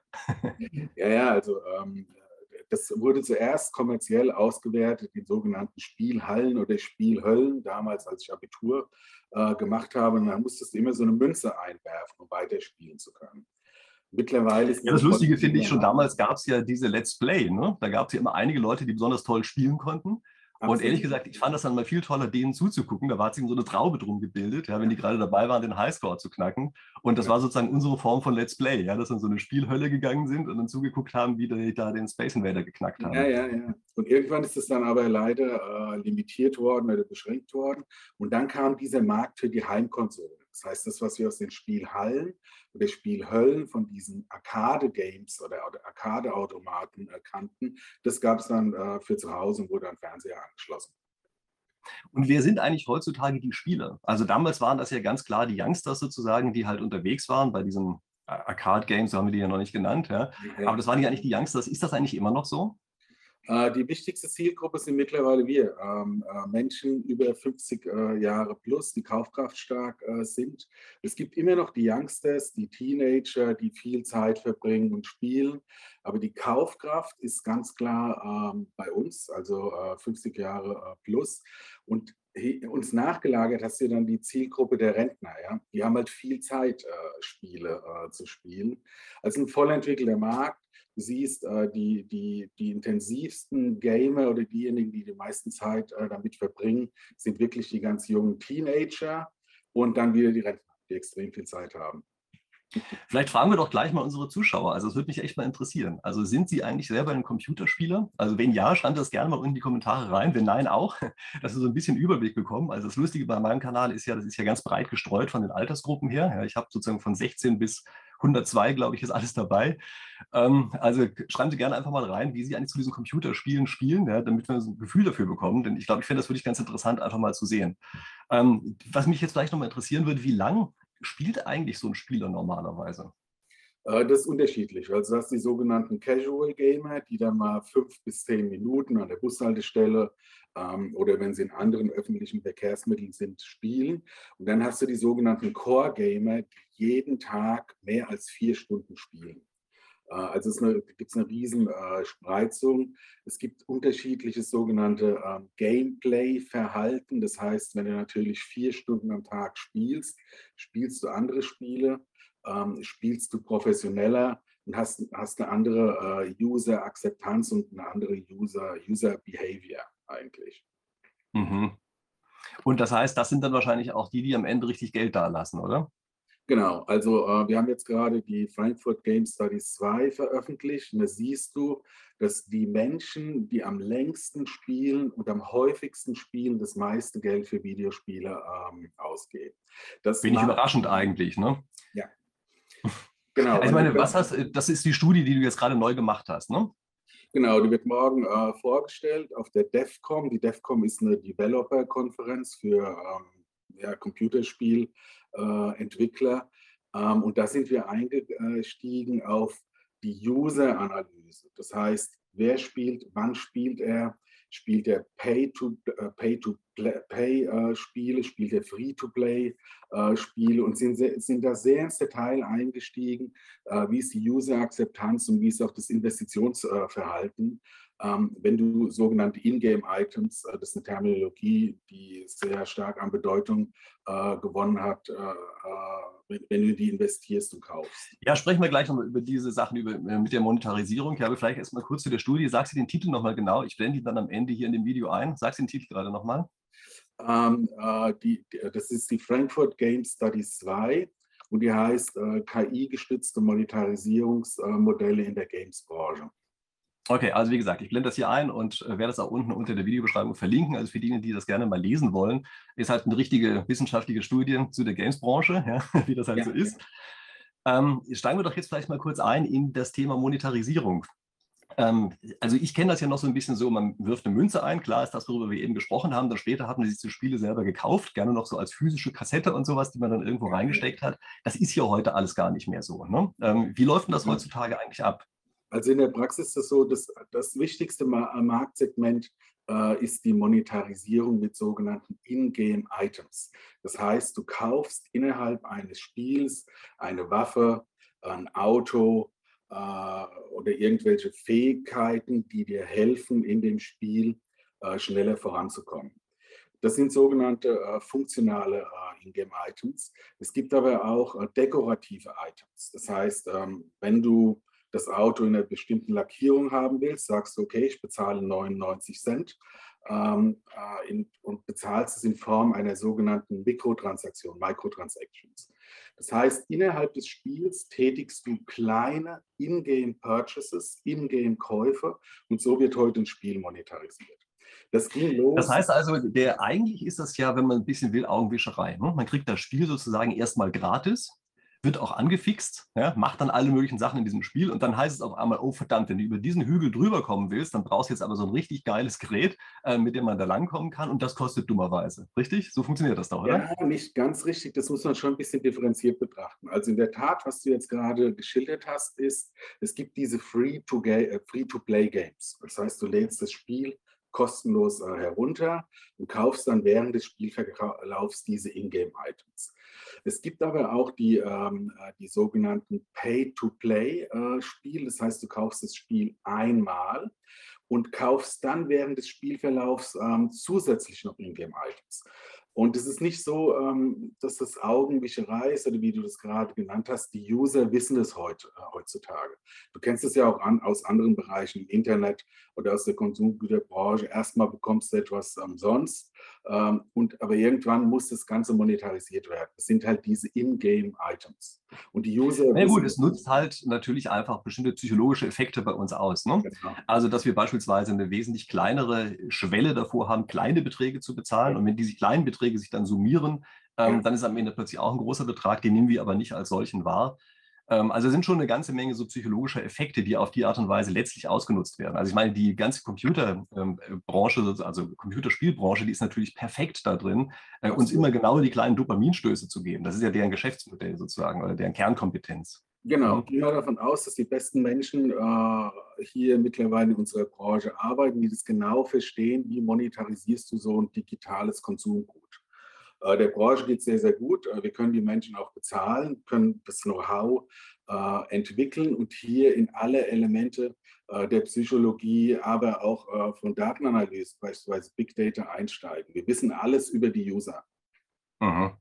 ja, ja, also ähm, das wurde zuerst kommerziell ausgewertet in sogenannten Spielhallen oder Spielhöllen, damals als ich Abitur äh, gemacht habe. Und da musstest du immer so eine Münze einwerfen, um weiterspielen zu können. Mittlerweile ist ja, das Lustige finde ich schon, damals gab es ja diese Let's Play. Ne? Da gab es ja immer einige Leute, die besonders toll spielen konnten. Absolut. Und ehrlich gesagt, ich fand das dann mal viel toller, denen zuzugucken. Da war sich so eine Traube drum gebildet, ja, wenn die gerade dabei waren, den Highscore zu knacken. Und das war sozusagen unsere Form von Let's Play, ja, dass dann so eine Spielhölle gegangen sind und dann zugeguckt haben, wie die da den Space Invader geknackt haben. Ja, ja, ja. Und irgendwann ist es dann aber leider äh, limitiert worden oder beschränkt worden. Und dann kam dieser Markt für die Heimkonsole. Das heißt, das, was wir aus den Spielhallen oder Spielhöllen von diesen Arcade-Games oder Arcade-Automaten kannten, das gab es dann äh, für zu Hause und wurde an Fernseher angeschlossen. Und wer sind eigentlich heutzutage die Spieler? Also damals waren das ja ganz klar die Youngsters sozusagen, die halt unterwegs waren bei diesen Arcade-Games, so haben wir die ja noch nicht genannt. Ja. Aber das waren ja nicht die Youngsters. Ist das eigentlich immer noch so? Äh, die wichtigste Zielgruppe sind mittlerweile wir, ähm, äh, Menschen über 50 äh, Jahre plus, die kaufkraftstark sind. Es gibt immer noch die Youngsters, die Teenager, die viel Zeit verbringen und spielen. Aber die Kaufkraft ist ganz klar ähm, bei uns, also 50 Jahre plus. Und uns nachgelagert hast du dann die Zielgruppe der Rentner. Ja? Die haben halt viel Zeit, äh, Spiele äh, zu spielen. Also ein voll entwickelter Markt. Siehst, äh, die, die, die intensivsten Gamer oder diejenigen, die die meiste Zeit äh, damit verbringen, sind wirklich die ganz jungen Teenager und dann wieder die Rentner, die extrem viel Zeit haben. Vielleicht fragen wir doch gleich mal unsere Zuschauer. Also es würde mich echt mal interessieren. Also sind Sie eigentlich selber ein Computerspieler? Also wenn ja, schreiben Sie das gerne mal in die Kommentare rein. Wenn nein, auch, dass wir so ein bisschen Überblick bekommen. Also das Lustige bei meinem Kanal ist ja, das ist ja ganz breit gestreut von den Altersgruppen her. Ja, ich habe sozusagen von 16 bis 102, glaube ich, ist alles dabei. Ähm, also schreiben Sie gerne einfach mal rein, wie Sie eigentlich zu diesen Computerspielen spielen, ja, damit wir ein Gefühl dafür bekommen. Denn ich glaube, ich finde das wirklich ganz interessant, einfach mal zu sehen. Ähm, was mich jetzt vielleicht noch mal interessieren würde, wie lang spielt eigentlich so ein Spieler normalerweise? Äh, das ist unterschiedlich. Also das die sogenannten Casual Gamer, die dann mal fünf bis zehn Minuten an der Bushaltestelle ähm, oder wenn sie in anderen öffentlichen Verkehrsmitteln sind, spielen. Und dann hast du die sogenannten Core Gamer, die jeden Tag mehr als vier Stunden spielen. Äh, also es gibt eine riesen äh, Spreizung. Es gibt unterschiedliches sogenannte ähm, Gameplay-Verhalten. Das heißt, wenn du natürlich vier Stunden am Tag spielst, spielst du andere Spiele, ähm, spielst du professioneller und hast, hast eine andere äh, User-Akzeptanz und eine andere User-Behavior eigentlich. Mhm. Und das heißt, das sind dann wahrscheinlich auch die, die am Ende richtig Geld dalassen, oder? Genau, also äh, wir haben jetzt gerade die Frankfurt Game Studies 2 veröffentlicht und da siehst du, dass die Menschen, die am längsten spielen und am häufigsten spielen, das meiste Geld für Videospiele ähm, ausgeben. Das Bin ich überraschend eigentlich, ne? Ja. Genau. ich meine, was hast, das ist die Studie, die du jetzt gerade neu gemacht hast, ne? Genau, die wird morgen äh, vorgestellt auf der DEFCOM. Die DEFCOM ist eine Developer-Konferenz für ähm, ja, Computerspiel Entwickler. Ähm, und da sind wir eingestiegen auf die User-Analyse. Das heißt, wer spielt, wann spielt er, spielt er Pay-to-Pay Pay to Pay, äh, Spiele, spielt er Free-to-Play äh, und sind, sind da sehr ins Detail eingestiegen, äh, wie ist die User-Akzeptanz und wie ist auch das Investitionsverhalten. Ähm, wenn du sogenannte Ingame-Items, äh, das ist eine Terminologie, die sehr stark an Bedeutung äh, gewonnen hat, äh, wenn, wenn, du die investierst und kaufst. Ja, sprechen wir gleich nochmal über diese Sachen über, mit der Monetarisierung. Ich habe vielleicht erstmal kurz zu der Studie. Sagst du den Titel nochmal genau? Ich blende ihn dann am Ende hier in dem Video ein. Sagst du den Titel gerade nochmal? Ähm, äh, die, das ist die Frankfurt Game Study 2 und die heißt äh, KI-gestützte Monetarisierungsmodelle in der Games-Branche. Okay, also wie gesagt, ich blende das hier ein und äh, werde das auch unten unter der Videobeschreibung verlinken. Also für diejenigen, die das gerne mal lesen wollen, ist halt eine richtige wissenschaftliche Studie zu der Games-Branche, ja, wie das halt ja. so ist. Ähm, steigen wir doch jetzt vielleicht mal kurz ein in das Thema Monetarisierung. Ähm, also ich kenne das ja noch so ein bisschen so, man wirft eine Münze ein, klar ist das, worüber wir eben gesprochen haben, dann später hat man sich die Spiele selber gekauft, gerne noch so als physische Kassette und sowas, die man dann irgendwo reingesteckt hat. Das ist ja heute alles gar nicht mehr so. Ne? Ähm, wie läuft denn das heutzutage eigentlich ab? Also in der Praxis ist es so, dass das wichtigste äh, Marktsegment äh, ist die Monetarisierung mit sogenannten In-Game-Items. Das heißt, du kaufst innerhalb eines Spiels eine Waffe, ein Auto äh, oder irgendwelche Fähigkeiten, die dir helfen, in dem Spiel äh, schneller voranzukommen. Das sind sogenannte äh, funktionale äh, In-Game-Items. Es gibt aber auch dekorative Items. Das heißt, ähm, wenn du das Auto in einer bestimmten Lackierung haben willst, sagst du, okay, ich bezahle 99 Cent ähm, äh, in, und bezahlst es in Form einer sogenannten Mikrotransaktion, Microtransactions. Das heißt, innerhalb des Spiels tätigst du kleine In-Game-Purchases, In-Game-Käufe und so wird heute ein Spiel monetarisiert. Das ging los. Das heißt also, der, eigentlich ist das ja, wenn man ein bisschen will, Augenwischerei. Ne? Man kriegt das Spiel sozusagen erstmal gratis wird auch angefixt, ja, macht dann alle möglichen Sachen in diesem Spiel und dann heißt es auf einmal, oh verdammt, wenn du über diesen Hügel drüber kommen willst, dann brauchst du jetzt aber so ein richtig geiles Gerät, äh, mit dem man da langkommen kann und das kostet dummerweise. Richtig? So funktioniert das doch, oder? Ja, nicht ganz richtig. Das muss man schon ein bisschen differenziert betrachten. Also in der Tat, was du jetzt gerade geschildert hast, ist, es gibt diese Free-to-Play-Games. Äh, das heißt, du lädst das Spiel kostenlos äh, herunter und kaufst dann während des Spielverlaufs diese Ingame-Items. Es gibt aber auch die, ähm, äh, die sogenannten Pay-to-Play-Spiele. Äh, das heißt, du kaufst das Spiel einmal und kaufst dann während des Spielverlaufs ähm, zusätzlich noch Ingame-Items. Und es ist nicht so, ähm, dass das Augenwischerei ist oder wie du das gerade genannt hast. Die User wissen es heute, äh, heutzutage. Du kennst es ja auch an, aus anderen Bereichen, Internet oder aus der Konsumgüterbranche. Erstmal bekommst du etwas umsonst ähm, und, aber irgendwann muss das Ganze monetarisiert werden. Das sind halt diese In-Game-Items. Und die User. Na gut, es nutzt halt natürlich einfach bestimmte psychologische Effekte bei uns aus. Ne? Genau. Also, dass wir beispielsweise eine wesentlich kleinere Schwelle davor haben, kleine Beträge zu bezahlen. Und wenn diese kleinen Beträge sich dann summieren, ähm, ja. dann ist am Ende plötzlich auch ein großer Betrag, den nehmen wir aber nicht als solchen wahr. Ähm, also sind schon eine ganze Menge so psychologischer Effekte, die auf die Art und Weise letztlich ausgenutzt werden. Also ich meine, die ganze Computerbranche, ähm, also Computerspielbranche, die ist natürlich perfekt da drin, äh, uns immer genau die kleinen Dopaminstöße zu geben. Das ist ja deren Geschäftsmodell sozusagen oder deren Kernkompetenz. Genau, ich gehe mal davon aus, dass die besten Menschen äh, hier mittlerweile in unserer Branche arbeiten, die das genau verstehen, wie monetarisierst du so ein digitales Konsumgut. Äh, der Branche geht es sehr, sehr gut. Äh, wir können die Menschen auch bezahlen, können das Know-how äh, entwickeln und hier in alle Elemente der Psychologie, aber auch von Datenanalyse, beispielsweise Big Data, einsteigen. Wir wissen alles über die User. Mhm.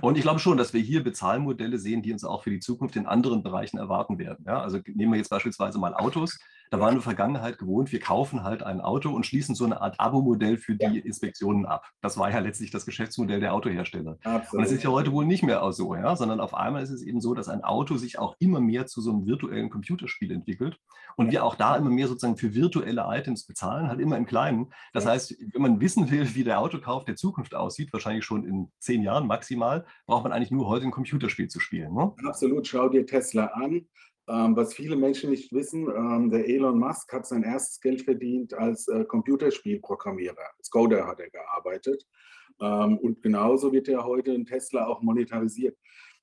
Und ich glaube schon, dass wir hier Bezahlmodelle sehen, die uns auch für die Zukunft in anderen Bereichen erwarten werden. Ja, also nehmen wir jetzt beispielsweise mal Autos. Da waren wir in der Vergangenheit gewohnt, wir kaufen halt ein Auto und schließen so eine Art Abo-Modell für die ja. Inspektionen ab. Das war ja letztlich das Geschäftsmodell der Autohersteller. Absolut. Und das ist ja heute wohl nicht mehr so, ja, sondern auf einmal ist es eben so, dass ein Auto sich auch immer mehr zu so einem virtuellen Computerspiel entwickelt und wir auch da immer mehr sozusagen für virtuelle Items bezahlen, halt immer im Kleinen. Das ja. heißt, wenn man wissen will, wie der Autokauf der Zukunft aussieht, wahrscheinlich schon in zehn Jahren maximal, braucht man eigentlich nur heute ein Computerspiel zu spielen. Ne? Absolut, schau dir Tesla an. Ähm, was viele Menschen nicht wissen, ähm, der Elon Musk hat sein erstes Geld verdient als äh, Computerspielprogrammierer. Als Coder hat er gearbeitet. Ähm, und genauso wird er heute in Tesla auch monetarisiert.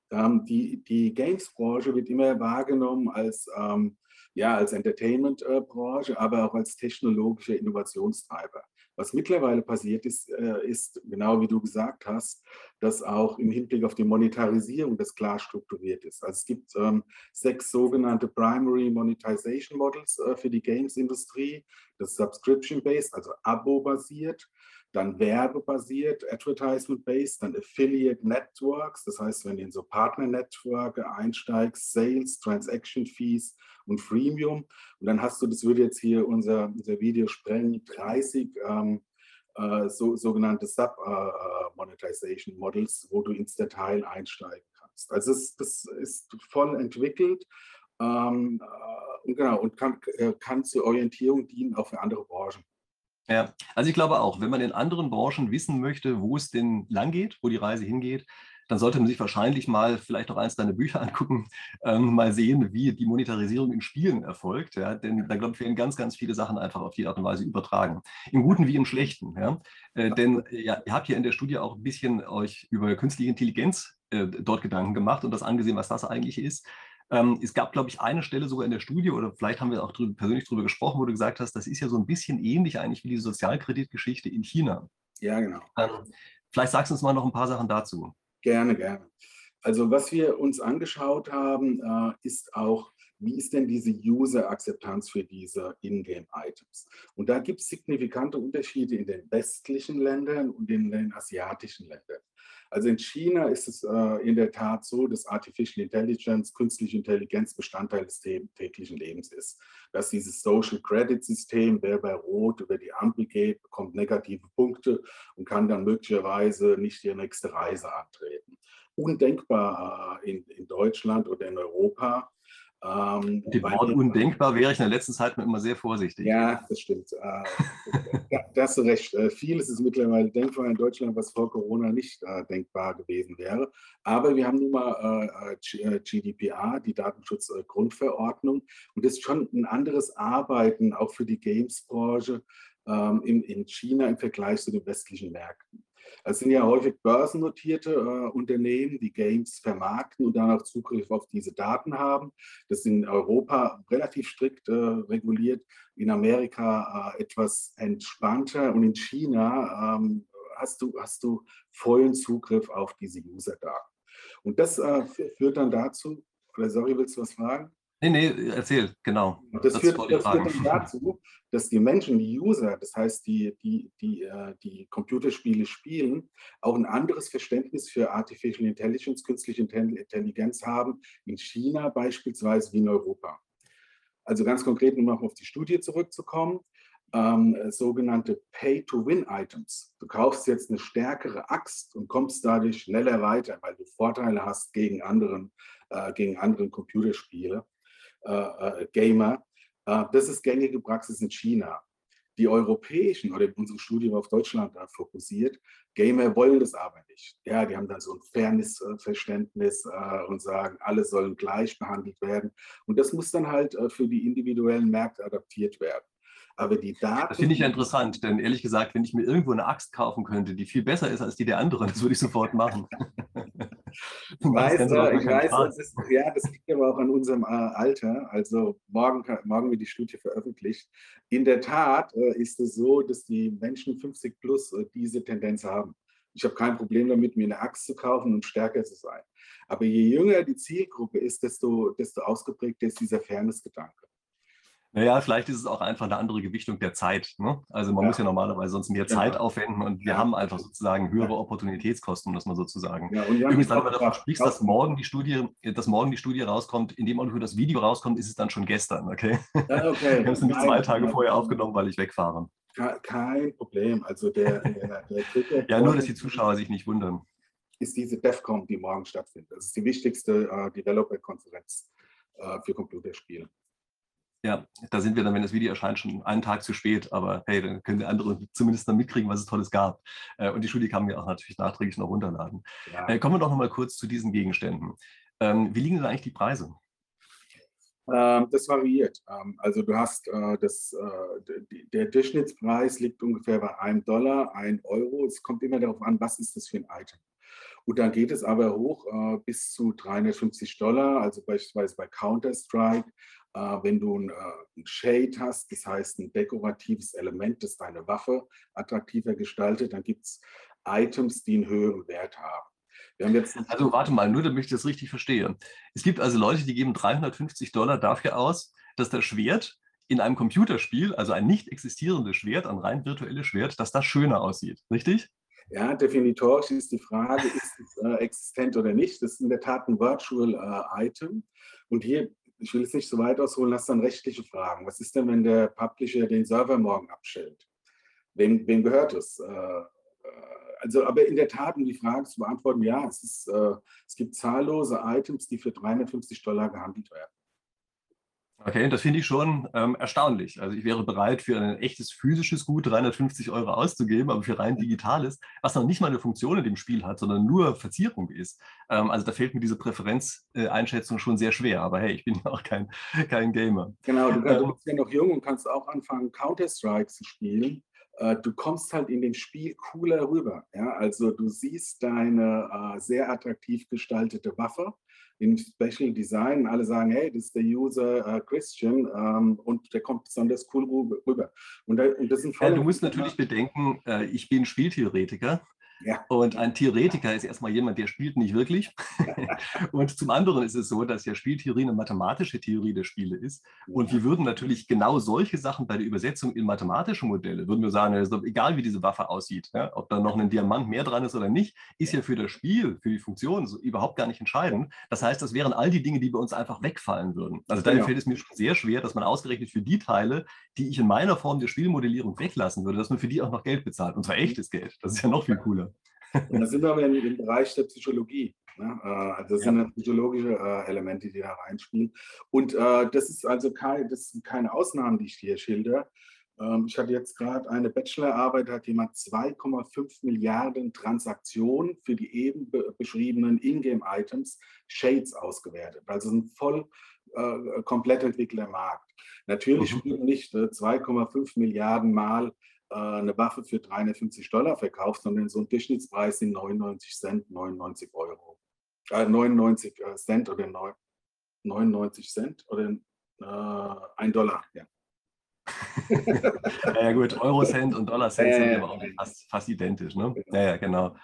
Ähm, die die Games-Branche wird immer wahrgenommen als, ähm, ja, als Entertainment-Branche, aber auch als technologischer Innovationstreiber. Was mittlerweile passiert ist, äh, ist, genau wie du gesagt hast, dass auch im Hinblick auf die Monetarisierung das klar strukturiert ist. Also es gibt ähm, sechs sogenannte Primary Monetization Models äh, für die Games-Industrie. Das ist Subscription-based, also Abo-basiert dann werbebasiert, Advertisement-based, dann Affiliate Networks, das heißt, wenn du in so Partner-Networks einsteigst, Sales, Transaction Fees und Freemium. Und dann hast du, das würde jetzt hier unser, unser Video sprengen, 30 ähm, äh, so, sogenannte Sub-Monetization äh, Models, wo du ins Detail einsteigen kannst. Also es, das ist voll entwickelt. Ähm, äh, und genau, und kann, äh, kann zur Orientierung dienen, auch für andere Branchen. Ja, also ich glaube auch, wenn man in anderen Branchen wissen möchte, wo es denn lang geht, wo die Reise hingeht, dann sollte man sich wahrscheinlich mal vielleicht auch eins deiner Bücher angucken, ähm, mal sehen, wie die Monetarisierung in Spielen erfolgt. Ja? Denn da, glaube ich, werden ganz, ganz viele Sachen einfach auf die Art und Weise übertragen. Im Guten wie im Schlechten. Ja? Äh, denn ja, ihr habt hier in der Studie auch ein bisschen euch über künstliche Intelligenz äh, dort Gedanken gemacht und das angesehen, was das eigentlich ist. Ähm, es gab, glaube ich, eine Stelle sogar in der Studie, oder vielleicht haben wir auch drüber, persönlich darüber gesprochen, wo du gesagt hast, das ist ja so ein bisschen ähnlich eigentlich wie die Sozialkreditgeschichte in China. Ja, genau. Ähm, vielleicht sagst du uns mal noch ein paar Sachen dazu. Gerne, gerne. Also was wir uns angeschaut haben, äh, ist auch, wie ist denn diese User-Akzeptanz für diese Ingame-Items? Und da gibt es signifikante Unterschiede in den westlichen Ländern und in den asiatischen Ländern. Also in China ist es äh, in der Tat so, dass Artificial Intelligence, künstliche Intelligenz Bestandteil des täglichen Lebens ist. Dass dieses Social Credit System, wer bei Rot über die Ampel geht, bekommt negative Punkte und kann dann möglicherweise nicht die nächste Reise antreten. Undenkbar äh, in, in Deutschland oder in Europa. Ähm, Wort undenkbar wäre ich in der letzten Zeit immer sehr vorsichtig. Ja, das stimmt. Äh, da hast du recht. Äh, vieles ist mittlerweile denkbar in Deutschland, was vor Corona nicht äh, denkbar gewesen wäre. Aber wir haben nun mal äh, äh GDPR, äh, die Datenschutzgrundverordnung. Und das ist schon ein anderes Arbeiten, auch für die Games-Branche ähm, in, in China im Vergleich zu den westlichen Märkten. Es sind ja häufig börsennotierte äh, Unternehmen, die Games vermarkten und dann auch Zugriff auf diese Daten haben. Das ist in Europa relativ strikt äh, reguliert, in Amerika äh, etwas entspannter und in China ähm, hast, du, hast du vollen Zugriff auf diese User-Daten. Und das äh, führt dann dazu, oder sorry, willst du was fragen? Nee, nee, erzähl, genau. Das, das führt, das führt dann dazu, dass die Menschen, die User, das heißt die, die, die, äh, die Computerspiele spielen, auch ein anderes Verständnis für Artificial Intelligence, künstliche Intelligenz haben, in China beispielsweise wie in Europa. Also ganz konkret, um noch auf die Studie zurückzukommen, ähm, sogenannte Pay-to-Win-Items. Du kaufst jetzt eine stärkere Axt und kommst dadurch schneller weiter, weil du Vorteile hast gegen anderen, äh, gegen anderen Computerspiele. Äh, äh, Gamer. Äh, das ist gängige Praxis in China. Die europäischen oder unsere Studie war auf Deutschland fokussiert. Gamer wollen das aber nicht. Ja, die haben dann so ein Fairness-Verständnis und sagen, alle sollen gleich behandelt werden. Und das muss dann halt für die individuellen Märkte adaptiert werden. Aber die Daten. Das finde ich ja interessant, denn ehrlich gesagt, wenn ich mir irgendwo eine Axt kaufen könnte, die viel besser ist als die der anderen, das würde ich sofort machen. ich weiß, äh, ich weiß das ist, ja, das liegt aber auch an unserem äh, Alter. Also morgen, morgen wird die Studie veröffentlicht. In der Tat äh, ist es so, dass die Menschen 50 plus äh, diese Tendenz haben. Ich habe kein Problem damit, mir eine Axt zu kaufen und stärker zu sein. Aber je jünger die Zielgruppe ist, desto, desto ausgeprägter ist dieser Fairness-Gedanke. Naja, vielleicht ist es auch einfach eine andere Gewichtung der Zeit. Ne? Also man ja. muss ja normalerweise sonst mehr Zeit ja. aufwenden und wir ja. haben einfach sozusagen höhere Opportunitätskosten, muss man sozusagen. Ja, Übrigens, wenn du davon sprichst, dass morgen die Studie, dass morgen die Studie rauskommt, in dem Augenblick, das Video rauskommt, ist es dann schon gestern, okay? Ja, okay. Wir haben es nämlich zwei Tage vorher aufgenommen, weil ich wegfahre. Kein Problem. Also der, der, der Ja, nur, dass die Zuschauer sich nicht wundern. Ist diese DEFCON, die morgen stattfindet. Das ist die wichtigste uh, Developer-Konferenz uh, für Computerspiele. Ja, da sind wir dann, wenn das Video erscheint, schon einen Tag zu spät. Aber hey, dann können die anderen zumindest dann mitkriegen, was es Tolles gab. Äh, und die Studie kann man ja auch natürlich nachträglich noch runterladen. Ja. Äh, kommen wir doch noch mal kurz zu diesen Gegenständen. Ähm, wie liegen denn eigentlich die Preise? Ähm, das variiert. Ähm, also du hast äh, das, der Durchschnittspreis liegt ungefähr bei einem Dollar, ein Euro. Es kommt immer darauf an, was ist das für ein Item. Und dann geht es aber hoch bis zu 350 Dollar, also beispielsweise bei Counter-Strike wenn du ein, äh, ein Shade hast, das heißt ein dekoratives Element, das deine Waffe attraktiver gestaltet, dann gibt es Items, die einen höheren Wert haben. also warte mal, nur damit ich das richtig verstehe. Es gibt also Leute, die geben 350 Dollar dafür aus, dass das Schwert in einem Computerspiel, also ein nicht existierendes Schwert, ein rein virtuelles Schwert, dass das schöner aussieht, richtig? Ja, definitorisch ist die Frage, ist es äh, existent oder nicht. Das ist in der Tat ein Virtual äh, Item. Und hier ich will es nicht so weit ausholen, lass dann rechtliche Fragen. Was ist denn, wenn der Publisher den Server morgen abstellt? Wem, wem gehört es? Äh, äh, also, aber in der Tat, um die Frage zu beantworten, ja, es, ist, äh, es gibt zahllose Items, die für 350 Dollar gehandelt werden. Okay, das finde ich schon ähm, erstaunlich. Also ich wäre bereit, für ein echtes physisches Gut 350 Euro auszugeben, aber für rein digitales, was noch nicht mal eine Funktion in dem Spiel hat, sondern nur Verzierung ist. Ähm, also da fällt mir diese Präferenzeinschätzung äh, schon sehr schwer. Aber hey, ich bin ja auch kein, kein Gamer. Genau, du, ähm, bist ja noch jung und kannst auch anfangen, Counter-Strike zu spielen äh, du kommst halt in dem Spiel cooler rüber. Ja? Also du siehst deine äh, sehr attraktiv gestaltete Waffe im Special Design. Alle sagen, hey, das ist der User äh, Christian ähm, und der kommt besonders cool rüber. Und, da, und das sind ja, du musst natürlich bedenken, äh, ich bin Spieltheoretiker ja. Und ein Theoretiker ist erstmal jemand, der spielt nicht wirklich. und zum anderen ist es so, dass ja Spieltheorie eine mathematische Theorie der Spiele ist. Und wir würden natürlich genau solche Sachen bei der Übersetzung in mathematische Modelle, würden wir sagen, also egal wie diese Waffe aussieht, ja, ob da noch ein Diamant mehr dran ist oder nicht, ist ja für das Spiel, für die Funktion so überhaupt gar nicht entscheidend. Das heißt, das wären all die Dinge, die bei uns einfach wegfallen würden. Also daher ja. fällt es mir schon sehr schwer, dass man ausgerechnet für die Teile, die ich in meiner Form der Spielmodellierung weglassen würde, dass man für die auch noch Geld bezahlt. Und zwar echtes Geld. Das ist ja noch viel cooler. Und da sind wir aber im, im Bereich der Psychologie. Ne? Äh, das ja. sind psychologische äh, Elemente, die da reinspielen. Und äh, das ist also kein, das sind keine Ausnahmen, die ich hier schilder. Ähm, ich hatte jetzt gerade eine Bachelorarbeit, hat jemand 2,5 Milliarden Transaktionen für die eben be beschriebenen Ingame-Items, Shades, ausgewertet. Also ein voll äh, komplett entwickelter Markt. Natürlich mhm. nicht 2,5 äh, Milliarden Mal eine Waffe für 350 Dollar verkauft, sondern so ein Durchschnittspreis sind 99 Cent, 99 Euro. Äh, 99 äh, Cent oder 99 Cent oder äh, ein Dollar, ja. ja, gut, Euro-Cent und Dollar-Cent sind aber auch fast, fast identisch, ne? Ja, ja, genau.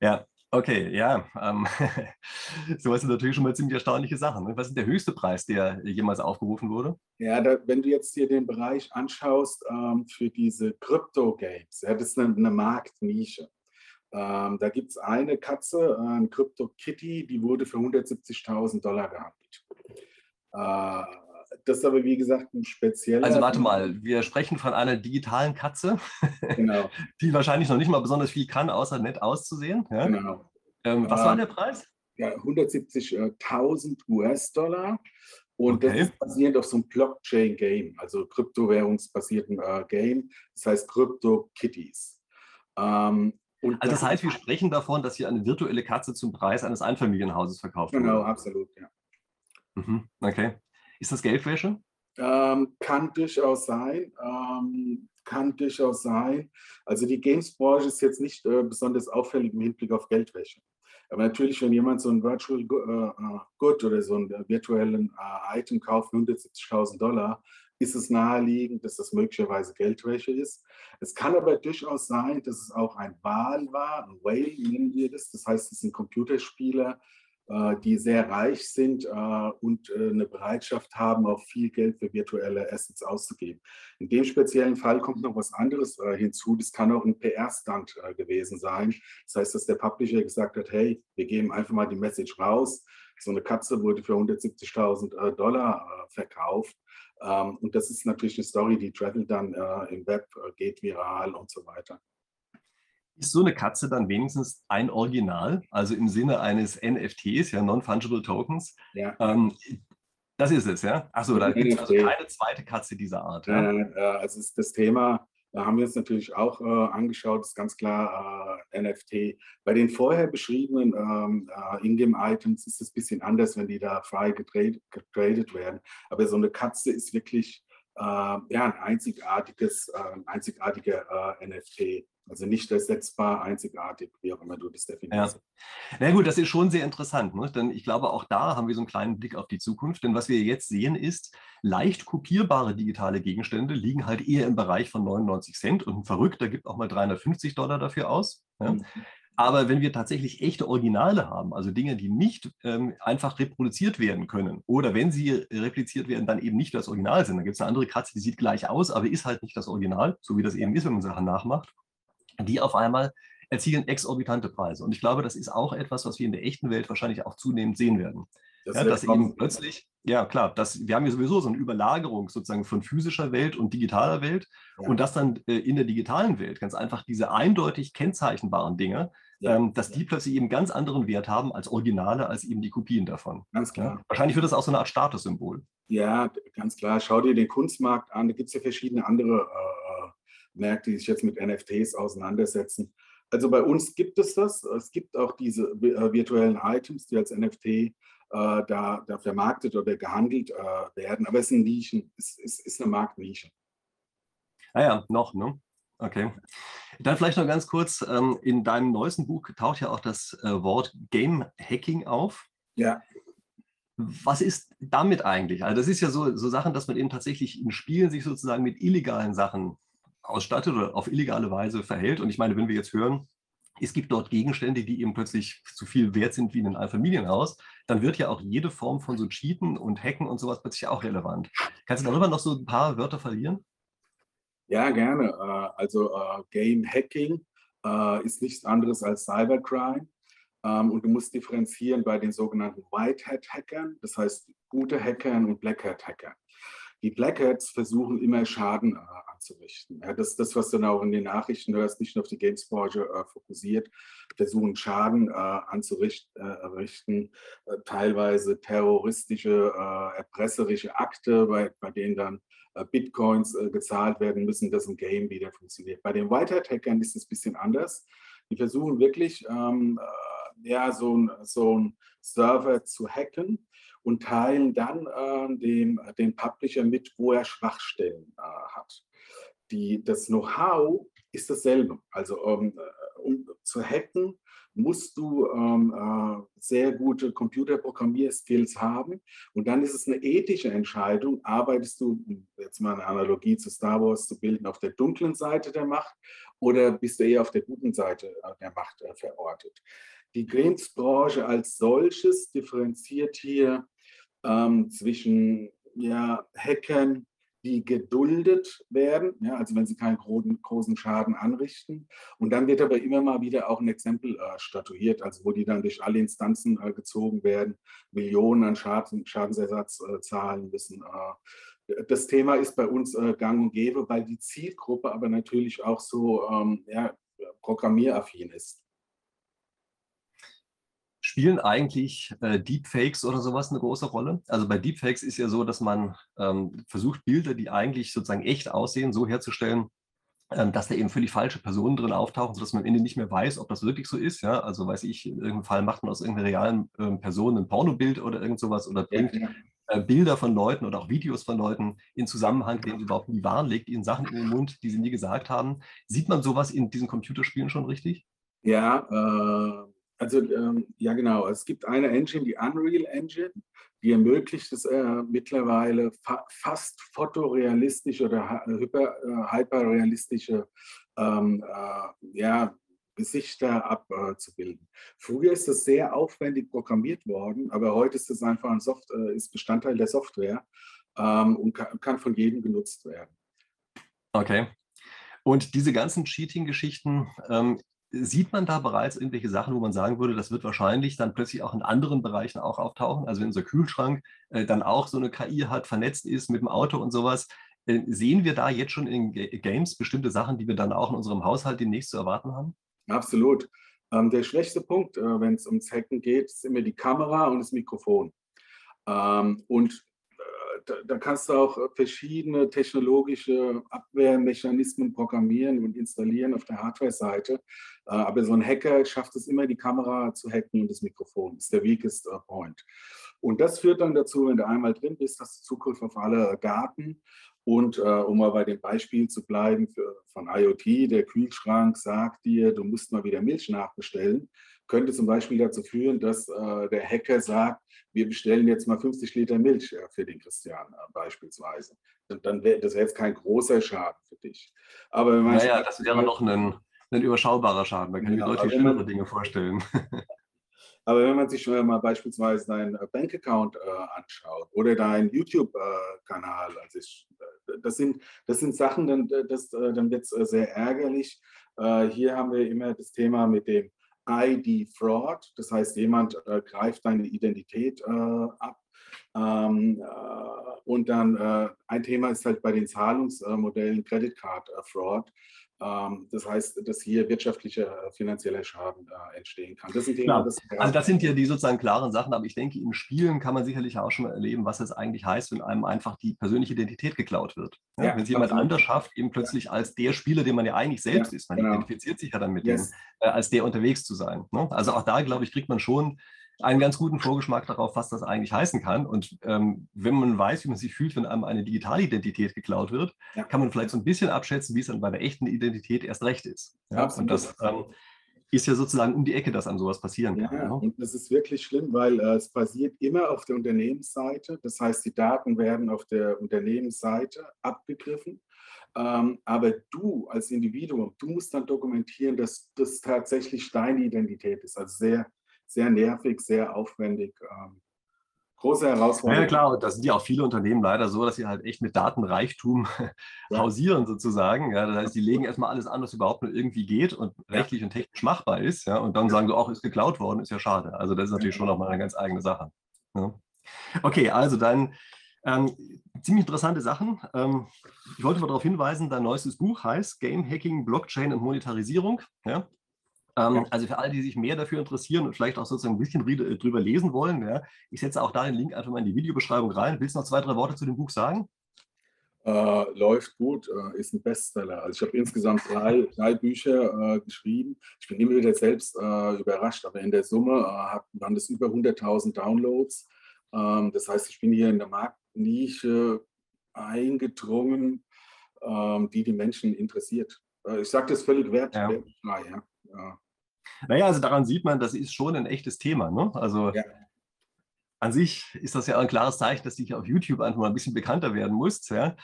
Ja, Okay, ja. Ähm, sowas sind natürlich schon mal ziemlich erstaunliche Sachen. Ne? Was ist der höchste Preis, der jemals aufgerufen wurde? Ja, da, wenn du jetzt hier den Bereich anschaust ähm, für diese Crypto-Games, ja, das ist eine, eine Marktnische. Ähm, da gibt es eine Katze, ein Crypto Kitty, die wurde für 170.000 Dollar gehandelt. Äh, das ist aber, wie gesagt, ein spezieller. Also warte mal, wir sprechen von einer digitalen Katze, genau. die wahrscheinlich noch nicht mal besonders viel kann, außer nett auszusehen. Ja? Genau. Ähm, was äh, war der Preis? Ja, 170.000 US-Dollar. Und okay. das ist basierend auf so einem Blockchain-Game, also kryptowährungsbasierten äh, Game. Das heißt Crypto Kitties. Ähm, also das heißt, wir sprechen davon, dass hier eine virtuelle Katze zum Preis eines Einfamilienhauses verkauft wird. Genau, absolut, ja. Mhm, okay. Ist das Geldwäsche? Ähm, kann durchaus sein. Ähm, kann durchaus sein. Also die Games-Branche ist jetzt nicht äh, besonders auffällig im Hinblick auf Geldwäsche. Aber natürlich, wenn jemand so ein Virtual äh, äh Good oder so ein äh, virtuellen Item kauft, 170.000 Dollar, ist es naheliegend, dass das möglicherweise Geldwäsche ist. Es kann aber durchaus sein, dass es auch ein Wahl war, ein Whale nennen wir das. Das heißt, es sind Computerspieler, die sehr reich sind äh, und äh, eine Bereitschaft haben, auch viel Geld für virtuelle Assets auszugeben. In dem speziellen Fall kommt noch was anderes hinzu. Das kann auch ein PR-Stand gewesen sein. Das heißt, dass der Publisher gesagt hat, hey, wir geben einfach mal die Message raus. So eine Katze wurde für 170.000 Dollar verkauft. Ähm, und das ist natürlich eine Story, die travelt dann im Web, geht viral und so weiter. Ist so eine Katze dann wenigstens ein Original, also im Sinne eines NFTs, ja, Non-Fungible Tokens? Ja. Ähm, das ist es, ja? Achso, da gibt es also keine zweite Katze dieser Art. Ja? Äh, also ist das Thema, da haben wir uns natürlich auch äh, angeschaut, ist ganz klar äh, NFT. Bei den vorher beschriebenen ähm, äh, Ingame-Items ist es ein bisschen anders, wenn die da frei getradet, getradet werden. Aber so eine Katze ist wirklich äh, ja, ein einzigartiges, äh, ein einzigartiger NFT. Also nicht ersetzbar, einzigartig, wie auch immer du das definierst. Ja. Na gut, das ist schon sehr interessant. Ne? Denn ich glaube, auch da haben wir so einen kleinen Blick auf die Zukunft. Denn was wir jetzt sehen, ist, leicht kopierbare digitale Gegenstände liegen halt eher im Bereich von 99 Cent und ein Verrückter gibt auch mal 350 Dollar dafür aus. Ja? Mhm. Aber wenn wir tatsächlich echte Originale haben, also Dinge, die nicht ähm, einfach reproduziert werden können, oder wenn sie repliziert werden, dann eben nicht das Original sind, dann gibt es eine andere Katze, die sieht gleich aus, aber ist halt nicht das Original, so wie das eben ist, wenn man Sachen nachmacht die auf einmal erzielen exorbitante Preise. Und ich glaube, das ist auch etwas, was wir in der echten Welt wahrscheinlich auch zunehmend sehen werden. Das ja, dass eben plötzlich, ja klar, das, wir haben ja sowieso so eine Überlagerung sozusagen von physischer Welt und digitaler Welt ja. und dass dann äh, in der digitalen Welt ganz einfach diese eindeutig kennzeichnbaren Dinge, ja. ähm, dass die plötzlich eben ganz anderen Wert haben als Originale, als eben die Kopien davon. Ganz klar. Wahrscheinlich wird das auch so eine Art Statussymbol. Ja, ganz klar. Schau dir den Kunstmarkt an, da gibt es ja verschiedene andere äh, Märkte, die sich jetzt mit NFTs auseinandersetzen. Also bei uns gibt es das. Es gibt auch diese äh, virtuellen Items, die als NFT äh, da, da, vermarktet oder gehandelt äh, werden. Aber es ist ein Nischen, es ist, ist eine Marktnische. Ah ja, noch, ne? Okay. Dann vielleicht noch ganz kurz, ähm, in deinem neuesten Buch taucht ja auch das äh, Wort Game Hacking auf. Ja. Was ist damit eigentlich? Also das ist ja so, so Sachen, dass man eben tatsächlich in Spielen sich sozusagen mit illegalen Sachen ausstattet oder auf illegale Weise verhält. Und ich meine, wenn wir jetzt hören, es gibt dort Gegenstände, die eben plötzlich so viel wert sind wie ein Einfamilienhaus, dann wird ja auch jede Form von so Cheaten und Hacken und sowas plötzlich auch relevant. Kannst du darüber noch so ein paar Wörter verlieren? Ja, gerne. Äh, also äh, Game Hacking äh, ist nichts anderes als Cybercrime. Ähm, und du musst differenzieren bei den sogenannten White Hat Hackern, das heißt gute Hackern und Black Hat Hackern. Die Black Hats versuchen immer Schaden anzurichten. Ja, das das, was du dann auch in den Nachrichten hörst, nicht nur auf die Games-Branche äh, fokussiert, versuchen Schaden äh, anzurichten, äh, teilweise terroristische, äh, erpresserische Akte, bei, bei denen dann äh, Bitcoins äh, gezahlt werden müssen, dass ein Game wieder funktioniert. Bei den Whitehead-Hackern ist es ein bisschen anders. Die versuchen wirklich, ähm, ja, so ein, so ein Server zu hacken und teilen dann äh, dem, dem Publisher mit, wo er Schwachstellen äh, hat die, das Know-how ist dasselbe. Also um, äh, um, zu hacken, musst du ähm, äh, sehr gute Computerprogrammierskills haben. Und dann ist es eine ethische Entscheidung, arbeitest du, jetzt mal eine Analogie zu Star Wars zu bilden, auf der dunklen Seite der Macht oder bist du eher auf der guten Seite äh, der Macht äh, verortet. Die Games-Branche als solches differenziert hier ähm, zwischen ja, Hackern, die geduldet werden, ja, also wenn sie keinen großen, großen Schaden anrichten. Und dann wird aber immer mal wieder auch ein Exempel äh, statuiert, also wo die dann durch alle Instanzen äh, gezogen werden, Millionen an Schaden, Schadensersatz äh, zahlen müssen. Äh. das Thema ist bei uns äh, gang und gäbe, weil die Zielgruppe aber natürlich auch so ähm, ja, programmieraffin ist. Spielen eigentlich äh, Deepfakes oder sowas eine große Rolle? Also bei Deepfakes ist ja so, dass man ähm, versucht, Bilder, die eigentlich sozusagen echt aussehen, so herzustellen, ähm, dass da eben völlig falsche Personen drin auftauchen, sodass man am Ende nicht mehr weiß, ob das wirklich so ist. Ja? Also weiß ich, in irgendeinem Fall macht man aus irgendeiner realen ähm, Person ein Pornobild oder irgend sowas oder bringt ja, ja. Äh, Bilder von Leuten oder auch Videos von Leuten in Zusammenhang, den sie überhaupt nie waren, legt ihnen Sachen in den Mund, die sie nie gesagt haben. Sieht man sowas in diesen Computerspielen schon richtig? Ja, äh also ähm, ja genau, es gibt eine Engine, die Unreal Engine, die ermöglicht es äh, mittlerweile fa fast fotorealistische oder hyper, äh, hyperrealistische ähm, äh, ja, Gesichter abzubilden. Früher ist das sehr aufwendig programmiert worden, aber heute ist es einfach ein Soft äh, ist Bestandteil der Software ähm, und kann, kann von jedem genutzt werden. Okay. Und diese ganzen Cheating-Geschichten, ähm, Sieht man da bereits irgendwelche Sachen, wo man sagen würde, das wird wahrscheinlich dann plötzlich auch in anderen Bereichen auch auftauchen? Also wenn unser Kühlschrank äh, dann auch so eine KI hat, vernetzt ist mit dem Auto und sowas, äh, sehen wir da jetzt schon in Games bestimmte Sachen, die wir dann auch in unserem Haushalt demnächst zu erwarten haben? Absolut. Ähm, der schwächste Punkt, äh, wenn es ums Hacken geht, ist immer die Kamera und das Mikrofon. Ähm, und da, kannst du auch äh, verschiedene technologische Abwehrmechanismen programmieren und installieren auf der Hardware-Seite. Äh, aber so ein Hacker schafft es immer, die Kamera zu hacken und das Mikrofon. Das ist der weakest point. Und das führt dann dazu, wenn du einmal drin bist, hast du Zugriff auf alle Garten. Und äh, um mal bei dem Beispiel zu bleiben für, von IoT, der Kühlschrank sagt dir, du musst mal wieder Milch nachbestellen könnte zum Beispiel dazu führen, dass äh, der Hacker sagt, wir bestellen jetzt mal 50 Liter Milch äh, für den Christian äh, beispielsweise. Und dann wäre das wär jetzt kein großer Schaden für dich. Aber wenn man naja, das wäre noch ein, ein überschaubarer Schaden. Da kann ich mir deutlich schlimmere Dinge vorstellen. Aber wenn man sich mal beispielsweise deinen äh, Bankaccount äh, anschaut oder deinen YouTube-Kanal, äh, also ich, äh, das, sind, das sind Sachen, dann, das, dann wird es sehr ärgerlich. hier haben wir immer das Thema mit dem ID-Fraud, das heißt, jemand äh, greift deine Identität äh, ab. Ähm, äh, und dann äh, ein Thema ist halt bei den Zahlungsmodellen Credit Card Fraud. Ähm, das heißt, dass hier wirtschaftlicher, äh, finanzieller Schaden entstehen kann. Das sind Themen, das also das sind ja die sozusagen klaren Sachen, aber ich denke, in Spielen kann man sicherlich auch schon erleben, was es eigentlich heißt, wenn einem einfach die persönliche Identität geklaut wird. Ja, ja, wenn es jemand anders schafft, eben plötzlich ja. als der Spieler, den man ja eigentlich selbst ist, man genau. identifiziert sich ja dann mit yes. dem, äh, als der unterwegs zu sein. Ne? Also auch da, glaube ich, kriegt man schon einen ganz guten Vorgeschmack darauf, was das eigentlich heißen kann. Und ähm, wenn man weiß, wie man sich fühlt, wenn einem eine digitale Identität geklaut wird, ja. kann man vielleicht so ein bisschen abschätzen, wie es dann bei der echten Identität erst recht ist. Ja? Und das ähm, ist ja sozusagen um die Ecke, dass einem sowas passieren kann. Ja, und das ist wirklich schlimm, weil äh, es basiert immer auf der Unternehmensseite. Das heißt, die Daten werden auf der Unternehmensseite abgegriffen. Ähm, aber du als Individuum, du musst dann dokumentieren, dass das tatsächlich deine Identität ist. Also sehr sehr nervig, sehr aufwendig. Ähm, große Herausforderung. Ja, klar, und das sind ja auch viele Unternehmen leider so, dass sie halt echt mit Datenreichtum ja. hausieren sozusagen. Ja, das heißt, die legen erstmal alles an, was überhaupt nur irgendwie geht und rechtlich und technisch machbar ist. Ja, und dann sagen sie, auch ist geklaut worden, ist ja schade. Also das ist natürlich schon nochmal eine ganz eigene Sache. Ja. Okay, also dann ähm, ziemlich interessante Sachen. Ähm, ich wollte mal darauf hinweisen, dein neuestes Buch heißt Game Hacking, Blockchain und Monetarisierung. Ja? Ähm, also für alle, die sich mehr dafür interessieren und vielleicht auch sozusagen ein bisschen äh, drüber lesen wollen, ja, ich setze auch da den Link einfach mal in die Videobeschreibung rein. Willst du noch zwei, drei Worte zu dem Buch sagen? Äh, läuft gut, äh, ist ein Bestseller. Also ich habe insgesamt drei, drei Bücher äh, geschrieben. Ich bin immer wieder selbst äh, überrascht, aber in der Summe äh, waren das über 100.000 Downloads. Ähm, das heißt, ich bin hier in der Marktnische eingedrungen, ähm, die die Menschen interessiert. ich sage das völlig wertfrei. Ja. Ja. Ja. Naja, also daran sieht man, das ist schon ein echtes Thema. Ne? Also ja. an sich ist das ja ein klares Zeichen, dass du auf YouTube einfach mal ein bisschen bekannter werden musst. Ja?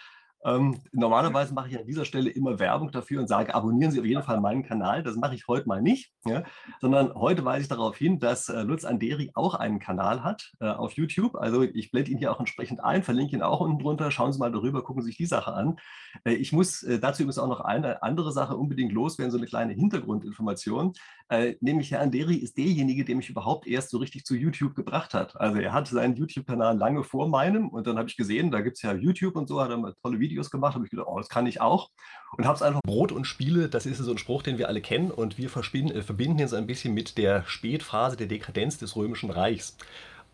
Ähm, normalerweise mache ich an dieser Stelle immer Werbung dafür und sage, abonnieren Sie auf jeden Fall meinen Kanal. Das mache ich heute mal nicht, ja? sondern heute weise ich darauf hin, dass äh, Lutz Anderi auch einen Kanal hat äh, auf YouTube. Also ich blende ihn hier auch entsprechend ein, verlinke ihn auch unten drunter. Schauen Sie mal darüber, gucken Sie sich die Sache an. Äh, ich muss äh, dazu übrigens auch noch eine andere Sache unbedingt loswerden, so eine kleine Hintergrundinformation. Äh, nämlich Herr Anderi ist derjenige, der mich überhaupt erst so richtig zu YouTube gebracht hat. Also er hat seinen YouTube-Kanal lange vor meinem und dann habe ich gesehen, da gibt es ja YouTube und so, hat er mal tolle Videos Videos gemacht, habe ich gedacht, oh, das kann ich auch. Und habe es einfach. Brot und Spiele, das ist so ein Spruch, den wir alle kennen und wir äh, verbinden ihn so ein bisschen mit der Spätphase der Dekadenz des Römischen Reichs.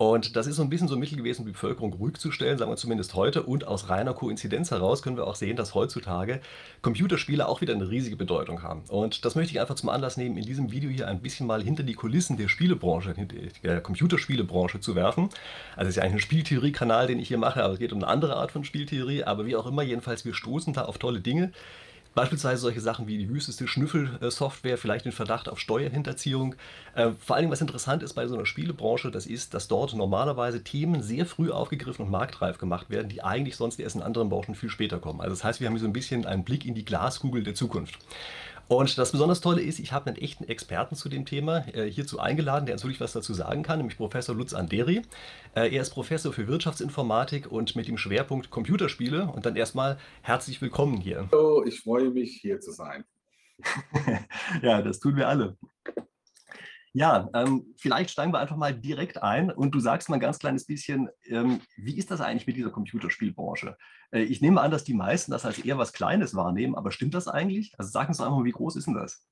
Und das ist so ein bisschen so ein Mittel gewesen, die Bevölkerung ruhig zu stellen, sagen wir zumindest heute. Und aus reiner Koinzidenz heraus können wir auch sehen, dass heutzutage Computerspiele auch wieder eine riesige Bedeutung haben. Und das möchte ich einfach zum Anlass nehmen, in diesem Video hier ein bisschen mal hinter die Kulissen der Spielebranche, der Computerspielebranche zu werfen. Also es ist ja eigentlich ein Spieltheorie-Kanal, den ich hier mache, aber es geht um eine andere Art von Spieltheorie. Aber wie auch immer, jedenfalls, wir stoßen da auf tolle Dinge. Beispielsweise solche Sachen wie die wüsteste Schnüffelsoftware, vielleicht den Verdacht auf Steuerhinterziehung. Äh, vor allem, was interessant ist bei so einer Spielebranche, das ist, dass dort normalerweise Themen sehr früh aufgegriffen und marktreif gemacht werden, die eigentlich sonst erst in anderen Branchen viel später kommen. Also das heißt, wir haben hier so ein bisschen einen Blick in die Glaskugel der Zukunft. Und das besonders Tolle ist, ich habe einen echten Experten zu dem Thema äh, hierzu eingeladen, der uns wirklich was dazu sagen kann, nämlich Professor Lutz Anderi. Äh, er ist Professor für Wirtschaftsinformatik und mit dem Schwerpunkt Computerspiele. Und dann erstmal herzlich willkommen hier. Hallo, ich freue mich, hier zu sein. ja, das tun wir alle. Ja, ähm, vielleicht steigen wir einfach mal direkt ein und du sagst mal ein ganz kleines bisschen, ähm, wie ist das eigentlich mit dieser Computerspielbranche? Äh, ich nehme an, dass die meisten das als eher was Kleines wahrnehmen, aber stimmt das eigentlich? Also sag uns doch einfach mal, wie groß ist denn das?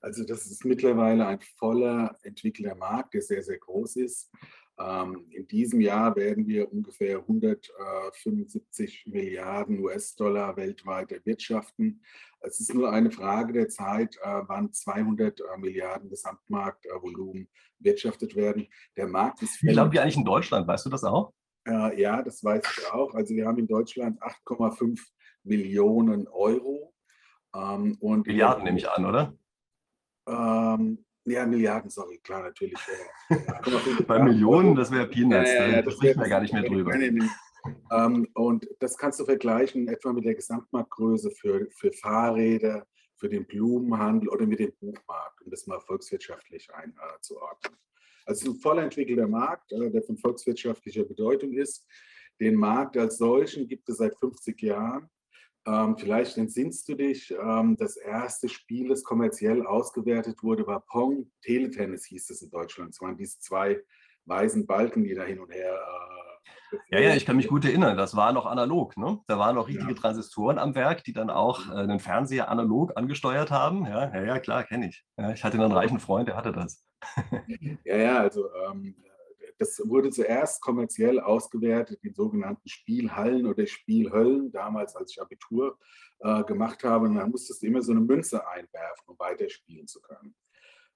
Also das ist mittlerweile ein voller entwickelter Markt, der sehr, sehr groß ist. Ähm, in diesem Jahr werden wir ungefähr 175 Milliarden US-Dollar weltweit erwirtschaften. Es ist nur eine Frage der Zeit, äh, wann 200 äh, Milliarden Gesamtmarktvolumen wirtschaftet werden. Der Markt ist. Wie glaubt ihr eigentlich in Deutschland? Weißt du das auch? Äh, ja, das weiß ich auch. Also wir haben in Deutschland 8,5 Millionen Euro. Ähm, und Milliarden nehme ich an, oder? Ähm, ja, Milliarden, sorry, klar, natürlich. Ja. Bei Millionen, das wäre Peanuts, ja, ja, da sprechen wir gar nicht mehr drüber. Ähm, und das kannst du vergleichen etwa mit der Gesamtmarktgröße für, für Fahrräder, für den Blumenhandel oder mit dem Buchmarkt, um das mal volkswirtschaftlich einzuordnen. Also es ist ein voll entwickelter Markt, äh, der von volkswirtschaftlicher Bedeutung ist. Den Markt als solchen gibt es seit 50 Jahren. Ähm, vielleicht entsinnst du dich, ähm, das erste Spiel, das kommerziell ausgewertet wurde, war Pong. Teletennis hieß es in Deutschland. Es waren diese zwei weißen Balken, die da hin und her. Äh, ja, ja, ich kann mich gut erinnern. Das war noch analog. Ne? Da waren noch richtige ja. Transistoren am Werk, die dann auch äh, den Fernseher analog angesteuert haben. Ja, ja, ja klar, kenne ich. Ja, ich hatte einen reichen Freund, der hatte das. ja, ja, also ähm, das wurde zuerst kommerziell ausgewertet in sogenannten Spielhallen oder Spielhöllen, damals als ich Abitur äh, gemacht habe. Und dann musstest du immer so eine Münze einwerfen, um weiterspielen zu können.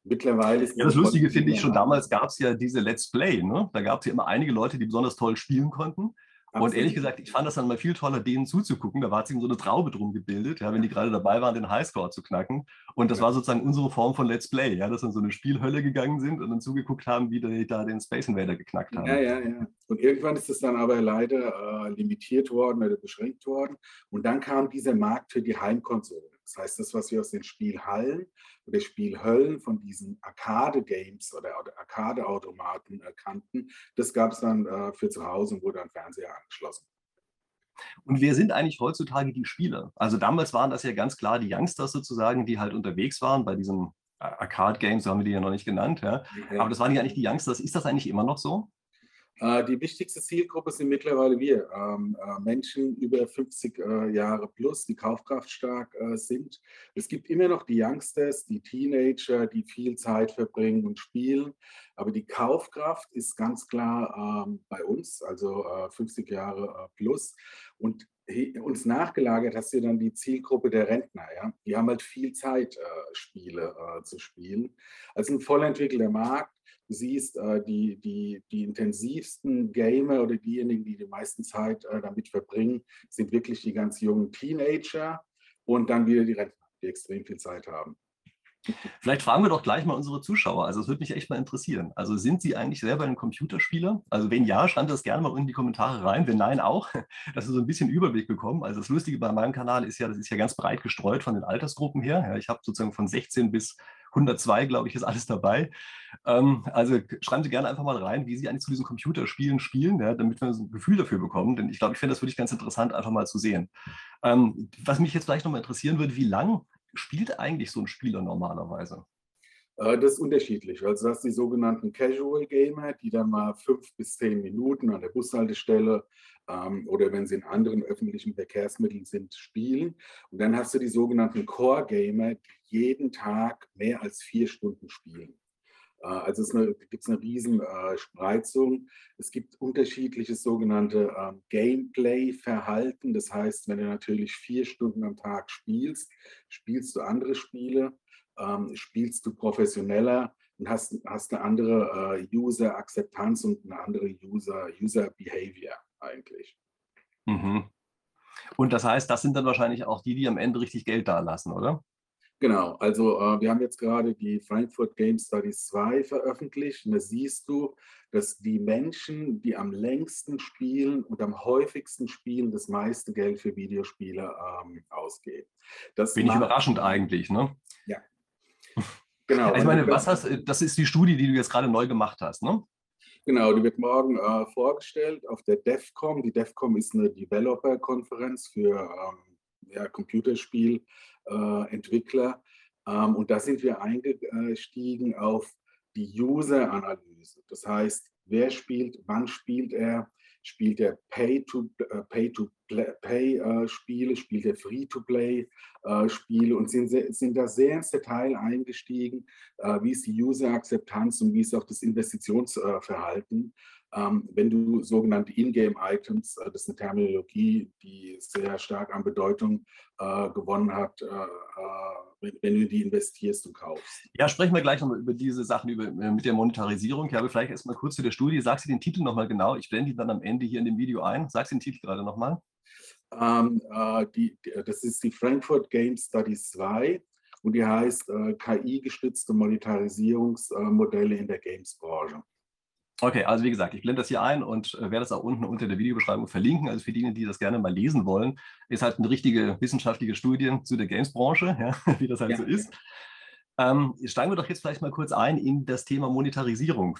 Mittlerweile ist ja, das Lustige finde ich schon, damals gab es ja diese Let's Play. Ne? Da gab es ja immer einige Leute, die besonders toll spielen konnten. Und ehrlich gesagt, ich fand das dann mal viel toller, denen zuzugucken. Da war sich so eine Traube drum gebildet, ja, wenn die gerade dabei waren, den Highscore zu knacken. Und das war sozusagen unsere Form von Let's Play, ja, dass dann so eine Spielhölle gegangen sind und dann zugeguckt haben, wie die da den Space Invader geknackt haben. Ja, ja, ja. Und irgendwann ist es dann aber leider äh, limitiert worden oder beschränkt worden. Und dann kam dieser Markt für die Heimkonsole. Das heißt, das, was wir aus den Spielhallen oder Spielhöllen von diesen Arcade-Games oder Arcade-Automaten kannten, das gab es dann äh, für zu Hause und wurde an Fernseher angeschlossen. Und wer sind eigentlich heutzutage die Spieler? Also damals waren das ja ganz klar die Youngsters sozusagen, die halt unterwegs waren bei diesen Arcade-Games, so haben wir die ja noch nicht genannt. Ja. Aber das waren ja eigentlich die Youngsters. Ist das eigentlich immer noch so? Äh, die wichtigste Zielgruppe sind mittlerweile wir, ähm, äh, Menschen über 50 äh, Jahre plus, die kaufkraftstark sind. Es gibt immer noch die Youngsters, die Teenager, die viel Zeit verbringen und spielen. Aber die Kaufkraft ist ganz klar ähm, bei uns, also 50 Jahre plus. Und uns nachgelagert hast du dann die Zielgruppe der Rentner. Ja? Die haben halt viel Zeit, Spiele zu spielen. Also ein voll entwickelter Markt siehst, äh, die, die, die intensivsten Gamer oder diejenigen, die die meisten Zeit äh, damit verbringen, sind wirklich die ganz jungen Teenager und dann wieder die Rentner, die extrem viel Zeit haben. Vielleicht fragen wir doch gleich mal unsere Zuschauer. Also es würde mich echt mal interessieren. Also sind Sie eigentlich selber ein Computerspieler? Also wenn ja, schreiben Sie das gerne mal in die Kommentare rein. Wenn nein, auch, dass wir so ein bisschen Überblick bekommen. Also das Lustige bei meinem Kanal ist ja, das ist ja ganz breit gestreut von den Altersgruppen her. Ja, ich habe sozusagen von 16 bis 102, glaube ich, ist alles dabei. Ähm, also schreiben Sie gerne einfach mal rein, wie Sie eigentlich zu diesen Computerspielen spielen, ja, damit wir so ein Gefühl dafür bekommen. Denn ich glaube, ich finde das wirklich ganz interessant, einfach mal zu sehen. Ähm, was mich jetzt vielleicht nochmal interessieren würde, wie lang spielt eigentlich so ein Spieler normalerweise? Äh, das ist unterschiedlich. Also das sind die sogenannten Casual Gamer, die dann mal fünf bis zehn Minuten an der Bushaltestelle ähm, oder wenn sie in anderen öffentlichen Verkehrsmitteln sind, spielen. Und dann hast du die sogenannten Core Gamer, die jeden Tag mehr als vier Stunden spielen. Äh, also es gibt eine riesen äh, Spreizung. Es gibt unterschiedliches sogenannte ähm, Gameplay-Verhalten. Das heißt, wenn du natürlich vier Stunden am Tag spielst, spielst du andere Spiele, ähm, spielst du professioneller und hast, hast eine andere äh, User-Akzeptanz und eine andere User-Behavior eigentlich. Mhm. Und das heißt, das sind dann wahrscheinlich auch die, die am Ende richtig Geld da lassen, oder? Genau, also äh, wir haben jetzt gerade die Frankfurt Game Studies 2 veröffentlicht und da siehst du, dass die Menschen, die am längsten spielen und am häufigsten spielen, das meiste Geld für Videospiele ähm, ausgeben. Das Wenig überraschend eigentlich, ne? Ja. Genau. ich meine, was hast, das ist die Studie, die du jetzt gerade neu gemacht hast, ne? Genau, die wird morgen äh, vorgestellt auf der DEFCOM. Die DEFCOM ist eine Developer-Konferenz für ähm, ja, Computerspielentwickler. Äh, ähm, und da sind wir eingestiegen auf die User-Analyse. Das heißt, wer spielt, wann spielt er, spielt er Pay-to-Pay-Spiele, äh, spielt er Free-to-Play-Spiele äh, und sind, sind da sehr ins Detail eingestiegen, äh, wie ist die User-Akzeptanz und wie ist auch das Investitionsverhalten. Ähm, wenn du sogenannte Ingame-Items, das ist eine Terminologie, die sehr stark an Bedeutung gewonnen hat, wenn du die investierst und kaufst. Ja, sprechen wir gleich nochmal über diese Sachen über, äh, mit der Monetarisierung. Ich habe vielleicht erstmal kurz zu der Studie. Sagst du den Titel nochmal genau? Ich blende ihn dann am Ende hier in dem Video ein. Sagst du den Titel gerade nochmal? Ähm, äh, die, das ist die Frankfurt Game Studies 2 und die heißt äh, KI-gestützte Monetarisierungsmodelle in der Games-Branche. Okay, also wie gesagt, ich blende das hier ein und äh, werde das auch unten unter der Videobeschreibung verlinken. Also für diejenigen, die das gerne mal lesen wollen, ist halt eine richtige wissenschaftliche Studie zu der Games-Branche, ja, wie das halt ja, so ist. Ähm, steigen wir doch jetzt vielleicht mal kurz ein in das Thema Monetarisierung.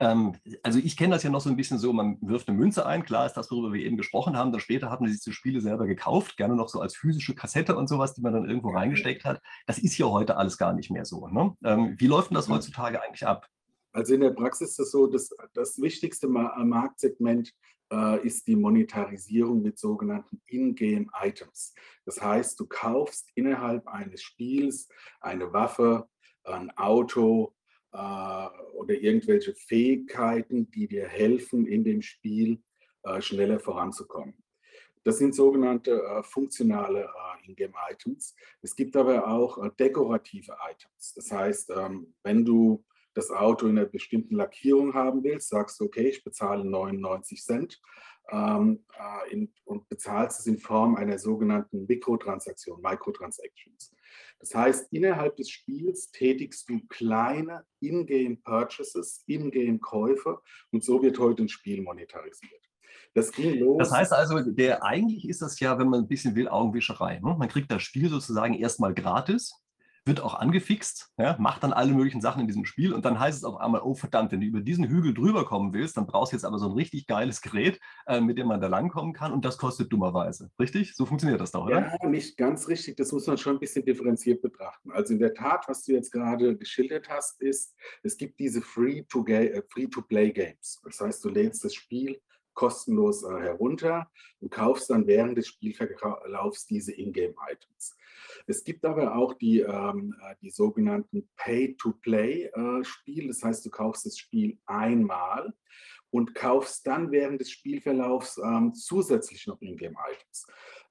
Ähm, also ich kenne das ja noch so ein bisschen so, man wirft eine Münze ein, klar ist das, worüber wir eben gesprochen haben, dann später haben sich die Spiele selber gekauft, gerne noch so als physische Kassette und sowas, die man dann irgendwo reingesteckt hat. Das ist ja heute alles gar nicht mehr so. Ne? Ähm, wie läuft denn das heutzutage eigentlich ab? Also in der Praxis ist es so, dass das wichtigste Marktsegment äh, ist die Monetarisierung mit sogenannten In-Game-Items. Das heißt, du kaufst innerhalb eines Spiels eine Waffe, ein Auto äh, oder irgendwelche Fähigkeiten, die dir helfen, in dem Spiel äh, schneller voranzukommen. Das sind sogenannte äh, funktionale äh, In-Game-Items. Es gibt aber auch äh, dekorative Items. Das heißt, ähm, wenn du das Auto in einer bestimmten Lackierung haben willst, sagst du, okay, ich bezahle 99 Cent ähm, äh, in, und bezahlst es in Form einer sogenannten Mikrotransaktion, Microtransactions. Das heißt, innerhalb des Spiels tätigst du kleine In-Game-Purchases, In-Game-Käufe und so wird heute ein Spiel monetarisiert. Das ging los. Das heißt also, der, eigentlich ist das ja, wenn man ein bisschen will, Augenwischerei. Ne? Man kriegt das Spiel sozusagen erstmal gratis wird auch angefixt, ja, macht dann alle möglichen Sachen in diesem Spiel und dann heißt es auf einmal, oh verdammt, wenn du über diesen Hügel drüber kommen willst, dann brauchst du jetzt aber so ein richtig geiles Gerät, äh, mit dem man da langkommen kann und das kostet dummerweise. Richtig? So funktioniert das doch, oder? Ja, nicht ganz richtig. Das muss man schon ein bisschen differenziert betrachten. Also in der Tat, was du jetzt gerade geschildert hast, ist, es gibt diese Free-to-Play-Games. Äh, das heißt, du lädst das Spiel kostenlos äh, herunter und kaufst dann während des Spielverlaufs diese Ingame-Items. Es gibt aber auch die, ähm, äh, die sogenannten Pay-to-Play-Spiele. Äh, das heißt, du kaufst das Spiel einmal und kaufst dann während des Spielverlaufs ähm, zusätzlich noch Ingame-Items.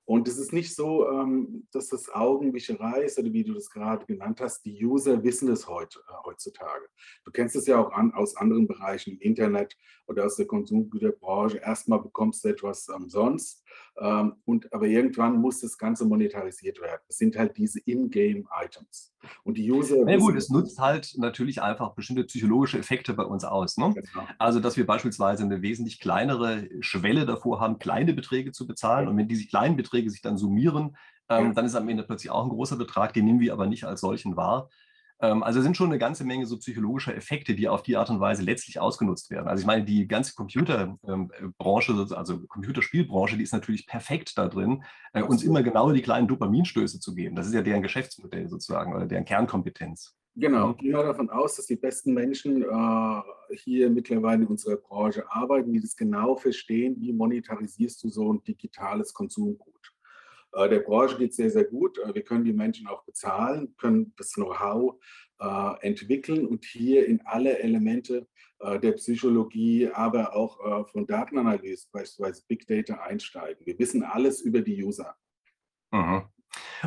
Und es ist nicht so, ähm, dass das Augenwischerei ist oder wie du das gerade genannt hast. Die User wissen es heute, äh, heutzutage. Du kennst es ja auch an, aus anderen Bereichen im Internet oder aus der Konsumgüterbranche. Erstmal bekommst du etwas umsonst, ähm, und, aber irgendwann muss das Ganze monetarisiert werden. Das sind halt diese In-Game-Items. Und die User. Na ja, gut, es nutzt halt natürlich einfach bestimmte psychologische Effekte bei uns aus. Ne? Genau. Also, dass wir beispielsweise eine wesentlich kleinere Schwelle davor haben, kleine Beträge zu bezahlen. Ja. Und wenn diese kleinen Beträge sich dann summieren, ähm, ja. dann ist am Ende plötzlich auch ein großer Betrag, den nehmen wir aber nicht als solchen wahr. Ähm, also sind schon eine ganze Menge so psychologischer Effekte, die auf die Art und Weise letztlich ausgenutzt werden. Also ich meine, die ganze Computerbranche, ähm, also Computerspielbranche, die ist natürlich perfekt da drin, äh, uns immer genau die kleinen Dopaminstöße zu geben. Das ist ja deren Geschäftsmodell sozusagen oder deren Kernkompetenz. Genau, ich gehe mal davon aus, dass die besten Menschen äh, hier mittlerweile in unserer Branche arbeiten, die das genau verstehen, wie monetarisierst du so ein digitales Konsumgut. Äh, der Branche geht es sehr, sehr gut. Äh, wir können die Menschen auch bezahlen, können das Know-how äh, entwickeln und hier in alle Elemente der Psychologie, aber auch von Datenanalyse, beispielsweise Big Data einsteigen. Wir wissen alles über die User. Mhm.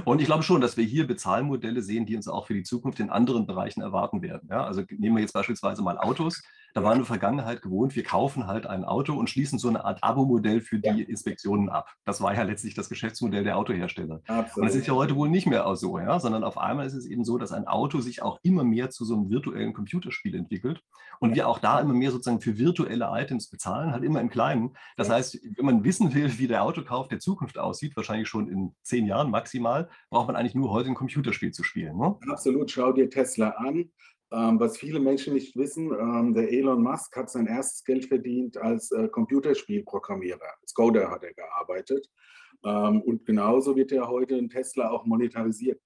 Und ich glaube schon, dass wir hier Bezahlmodelle sehen, die uns auch für die Zukunft in anderen Bereichen erwarten werden. Ja, also nehmen wir jetzt beispielsweise mal Autos. Da waren wir in der Vergangenheit gewohnt, wir kaufen halt ein Auto und schließen so eine Art Abo-Modell für die ja. Inspektionen ab. Das war ja letztlich das Geschäftsmodell der Autohersteller. Absolut. Und das ist ja heute wohl nicht mehr so, ja? sondern auf einmal ist es eben so, dass ein Auto sich auch immer mehr zu so einem virtuellen Computerspiel entwickelt und ja. wir auch da immer mehr sozusagen für virtuelle Items bezahlen, halt immer im Kleinen. Das ja. heißt, wenn man wissen will, wie der Autokauf der Zukunft aussieht, wahrscheinlich schon in zehn Jahren maximal, braucht man eigentlich nur heute ein Computerspiel zu spielen. Ne? Absolut, schau dir Tesla an. Ähm, was viele Menschen nicht wissen, ähm, der Elon Musk hat sein erstes Geld verdient als äh, Computerspielprogrammierer. Als Coder hat er gearbeitet. Ähm, und genauso wird er heute in Tesla auch monetarisiert.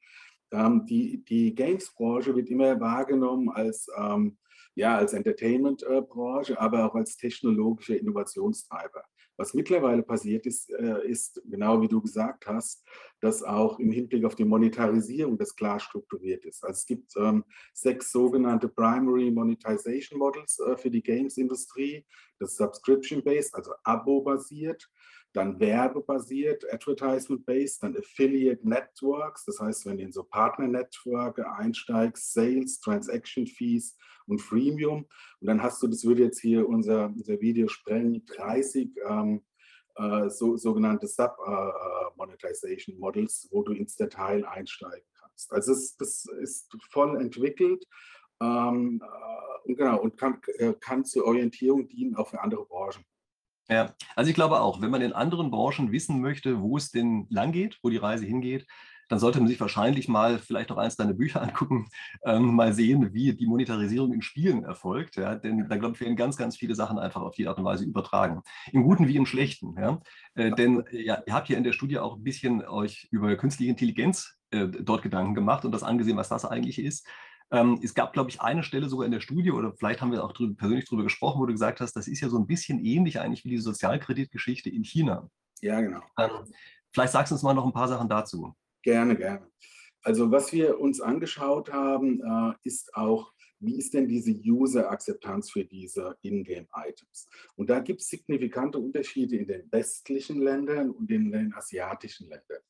Ähm, die die Games-Branche wird immer wahrgenommen als, ähm, ja, als Entertainment-Branche, aber auch als technologischer Innovationstreiber. Was mittlerweile passiert ist, äh, ist genau wie du gesagt hast, dass auch im Hinblick auf die Monetarisierung das klar strukturiert ist. Also es gibt ähm, sechs sogenannte Primary Monetization Models äh, für die Games-Industrie. Das Subscription-based, also Abo-basiert dann werbebasiert, Advertisement-based, dann Affiliate Networks, das heißt, wenn du in so Partner-Networke einsteigst, Sales, Transaction Fees und Freemium. Und dann hast du, das würde jetzt hier unser, unser Video sprengen, 30 ähm, äh, so, sogenannte Sub-Monetization äh, Models, wo du ins Detail einsteigen kannst. Also es, das ist voll entwickelt. Ähm, äh, genau, und kann, äh, kann zur Orientierung dienen, auch für andere Branchen. Ja, also ich glaube auch, wenn man in anderen Branchen wissen möchte, wo es denn lang geht, wo die Reise hingeht, dann sollte man sich wahrscheinlich mal vielleicht auch eins deiner Bücher angucken, ähm, mal sehen, wie die Monetarisierung in Spielen erfolgt. Ja? Denn da, glaube ich, werden ganz, ganz viele Sachen einfach auf die Art und Weise übertragen. Im Guten wie im Schlechten. Ja? Äh, denn ja, ihr habt ja in der Studie auch ein bisschen euch über künstliche Intelligenz äh, dort Gedanken gemacht und das angesehen, was das eigentlich ist. Ähm, es gab, glaube ich, eine Stelle sogar in der Studie, oder vielleicht haben wir auch drüber, persönlich darüber gesprochen, wo du gesagt hast, das ist ja so ein bisschen ähnlich eigentlich wie die Sozialkreditgeschichte in China. Ja, genau. Ähm, vielleicht sagst du uns mal noch ein paar Sachen dazu. Gerne, gerne. Also was wir uns angeschaut haben, äh, ist auch, wie ist denn diese User-Akzeptanz für diese Ingame-Items? Und da gibt es signifikante Unterschiede in den westlichen Ländern und in den asiatischen Ländern.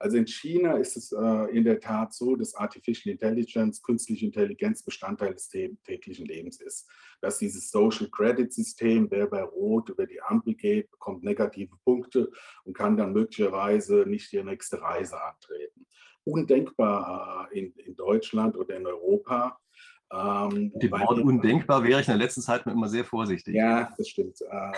Also in China ist es äh, in der Tat so, dass Artificial Intelligence, künstliche Intelligenz Bestandteil des täglichen Lebens ist. Dass dieses Social Credit System, wer bei Rot über die Ampel geht, bekommt negative Punkte und kann dann möglicherweise nicht die nächste Reise antreten. Undenkbar äh, in, in Deutschland oder in Europa. Ähm, Die Wort undenkbar wäre ich in der letzten Zeit immer sehr vorsichtig. Ja, das stimmt. Äh,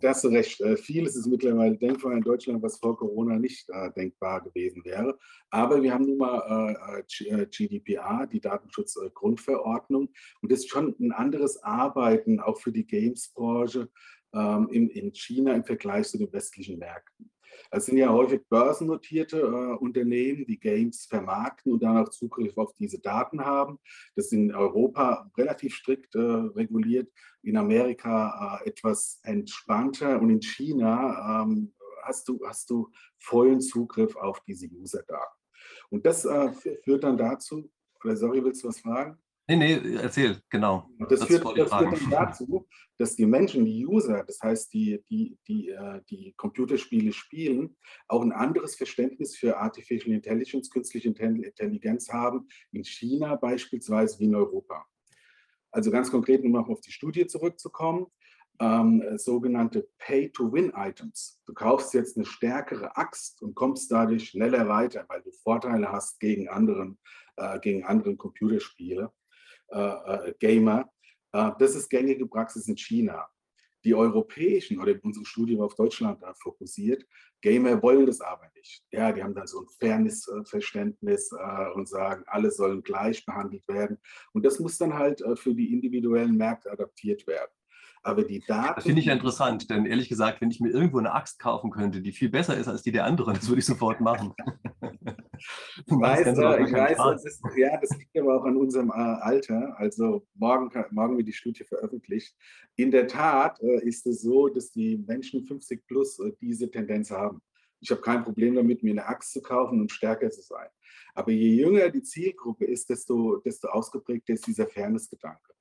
da, hast du recht. Äh, vieles ist mittlerweile denkbar in Deutschland, was vor Corona nicht äh, denkbar gewesen wäre. Aber wir haben nun mal äh, äh GDPR, die Datenschutzgrundverordnung. Und das ist schon ein anderes Arbeiten, auch für die Games-Branche in, in China im Vergleich zu den westlichen Märkten. Es sind ja häufig börsennotierte äh, Unternehmen, die Games vermarkten und dann auch Zugriff auf diese Daten haben. Das ist in Europa relativ strikt äh, reguliert, in Amerika äh, etwas entspannter und in China ähm, hast, du, hast du vollen Zugriff auf diese User-Daten. Und das äh, führt dann dazu, oder sorry, willst du was fragen? Nee, nee, erzähl, genau. Das, das, führt, das führt, dann dazu, dass die Menschen, die User, das heißt die, die, die, äh, die Computerspiele spielen, auch ein anderes Verständnis für Artificial Intelligence, künstliche Intelligenz haben, in China beispielsweise wie in Europa. Also ganz konkret, um noch auf die Studie zurückzukommen, ähm, sogenannte Pay-to-Win-Items. Du kaufst jetzt eine stärkere Axt und kommst dadurch schneller weiter, weil du Vorteile hast gegen anderen, äh, gegen anderen Computerspiele, äh, äh, Gamer. Äh, das ist gängige Praxis in China. Die europäischen oder unsere Studie war auf Deutschland fokussiert. Gamer wollen das aber nicht. Ja, die haben dann so ein Fairness-Verständnis äh, und sagen, alle sollen gleich behandelt werden. Und das muss dann halt äh, für die individuellen Märkte adaptiert werden. Aber die Daten. Das finde ich ja interessant, denn ehrlich gesagt, wenn ich mir irgendwo eine Axt kaufen könnte, die viel besser ist als die der anderen, das würde ich sofort machen. ich weiß, äh, ich weiß das ist, ja, das liegt aber auch an unserem äh, Alter. Also morgen, morgen wird die Studie veröffentlicht. In der Tat äh, ist es so, dass die Menschen 50 plus äh, diese Tendenz haben. Ich habe kein Problem damit, mir eine Axt zu kaufen und stärker zu sein. Aber je jünger die Zielgruppe ist, desto, desto ausgeprägter ist dieser Fairness-Gedanke.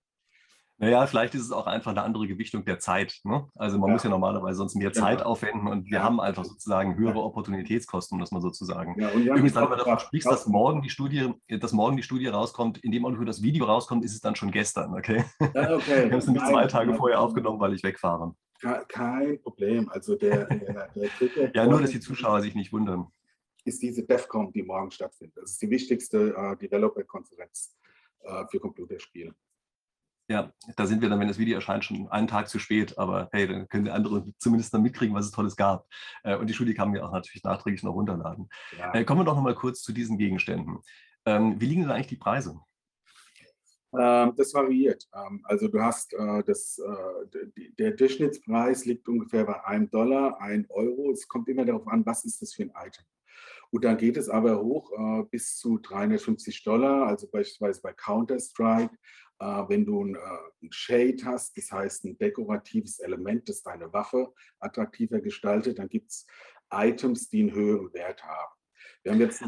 Naja, vielleicht ist es auch einfach eine andere Gewichtung der Zeit. Ne? Also man ja. muss ja normalerweise sonst mehr Zeit genau. aufwenden und wir haben einfach sozusagen höhere Opportunitätskosten, um das mal so zu sagen. Ja, Übrigens, wenn du davon sprichst, dass morgen die Studie, dass morgen die Studie rauskommt, in dem Augenblick, das Video rauskommt, ist es dann schon gestern, okay? Ja, okay. Wir haben es nämlich zwei Tage vorher aufgenommen, weil ich wegfahre. Kein Problem. Also der, der, der Ja, nur, dass die Zuschauer sich nicht wundern. Ist diese DEFCON, die morgen stattfindet. Das ist die wichtigste uh, Developer-Konferenz uh, für Computerspiele. Ja, da sind wir dann, wenn das Video erscheint, schon einen Tag zu spät. Aber hey, dann können die anderen zumindest dann mitkriegen, was es Tolles gab. Äh, und die Studie kann man ja auch natürlich nachträglich noch runterladen. Ja. Äh, kommen wir doch noch mal kurz zu diesen Gegenständen. Ähm, wie liegen denn eigentlich die Preise? Ähm, das variiert. Ähm, also du hast äh, das, der Durchschnittspreis liegt ungefähr bei einem Dollar, ein Euro. Es kommt immer darauf an, was ist das für ein Item. Und dann geht es aber hoch bis zu 350 Dollar, also beispielsweise bei Counter-Strike wenn du ein, äh, Shade hast, das heißt ein dekoratives Element, das deine Waffe attraktiver gestaltet, dann gibt es Items, die einen höheren Wert haben.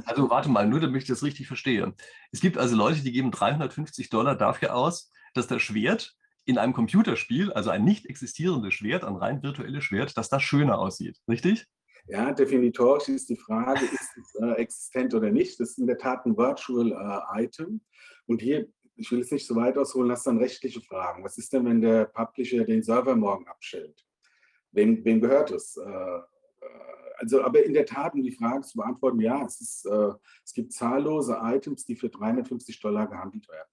also warte mal, nur damit ich das richtig verstehe. Es gibt also Leute, die geben 350 Dollar dafür aus, dass das Schwert in einem Computerspiel, also ein nicht existierendes Schwert, ein rein virtuelles Schwert, dass das schöner aussieht, richtig? Ja, definitorisch ist die Frage, ist es äh, existent oder nicht. Das ist in der Tat ein Virtual äh, Item. Und hier ich will es nicht so weit ausholen, hast dann rechtliche Fragen. Was ist denn, wenn der Publisher den Server morgen abstellt? Wem, wem gehört es? Äh, äh, also, aber in der Tat, um die Frage zu beantworten, ja, es, ist, äh, es gibt zahllose Items, die für 350 Dollar gehandelt werden.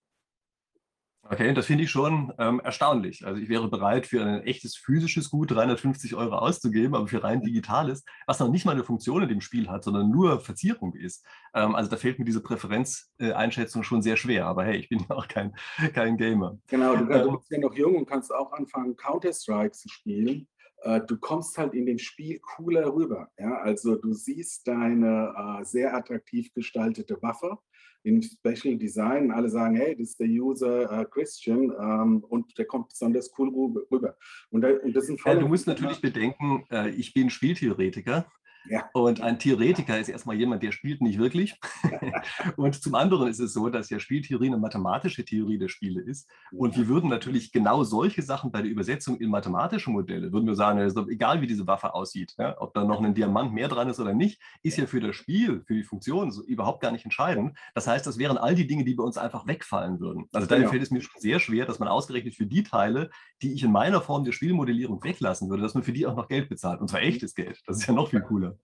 Okay, das finde ich schon ähm, erstaunlich. Also ich wäre bereit, für ein echtes physisches Gut 350 Euro auszugeben, aber für rein digitales, was noch nicht mal eine Funktion in dem Spiel hat, sondern nur Verzierung ist. Ähm, also da fällt mir diese Präferenzeinschätzung äh, schon sehr schwer. Aber hey, ich bin ja auch kein, kein Gamer. Genau, du, ähm, bist ja noch jung und kannst auch anfangen, Counter-Strike zu spielen äh, du kommst halt in dem Spiel cooler rüber. Ja? Also du siehst deine äh, sehr attraktiv gestaltete Waffe im Special Design. Alle sagen, hey, das ist der User äh, Christian ähm, und der kommt besonders cool rüber. Und, da, und das sind ja, du musst natürlich bedenken, äh, ich bin Spieltheoretiker. Ja. Und ein Theoretiker ist erstmal jemand, der spielt nicht wirklich. und zum anderen ist es so, dass ja Spieltheorie eine mathematische Theorie der Spiele ist. Und wir würden natürlich genau solche Sachen bei der Übersetzung in mathematische Modelle, würden wir sagen, also egal wie diese Waffe aussieht, ja, ob da noch ein Diamant mehr dran ist oder nicht, ist ja für das Spiel, für die Funktion so überhaupt gar nicht entscheidend. Das heißt, das wären all die Dinge, die bei uns einfach wegfallen würden. Also daher genau. fällt es mir schon sehr schwer, dass man ausgerechnet für die Teile, die ich in meiner Form der Spielmodellierung weglassen würde, dass man für die auch noch Geld bezahlt. Und zwar echtes Geld. Das ist ja noch viel cooler.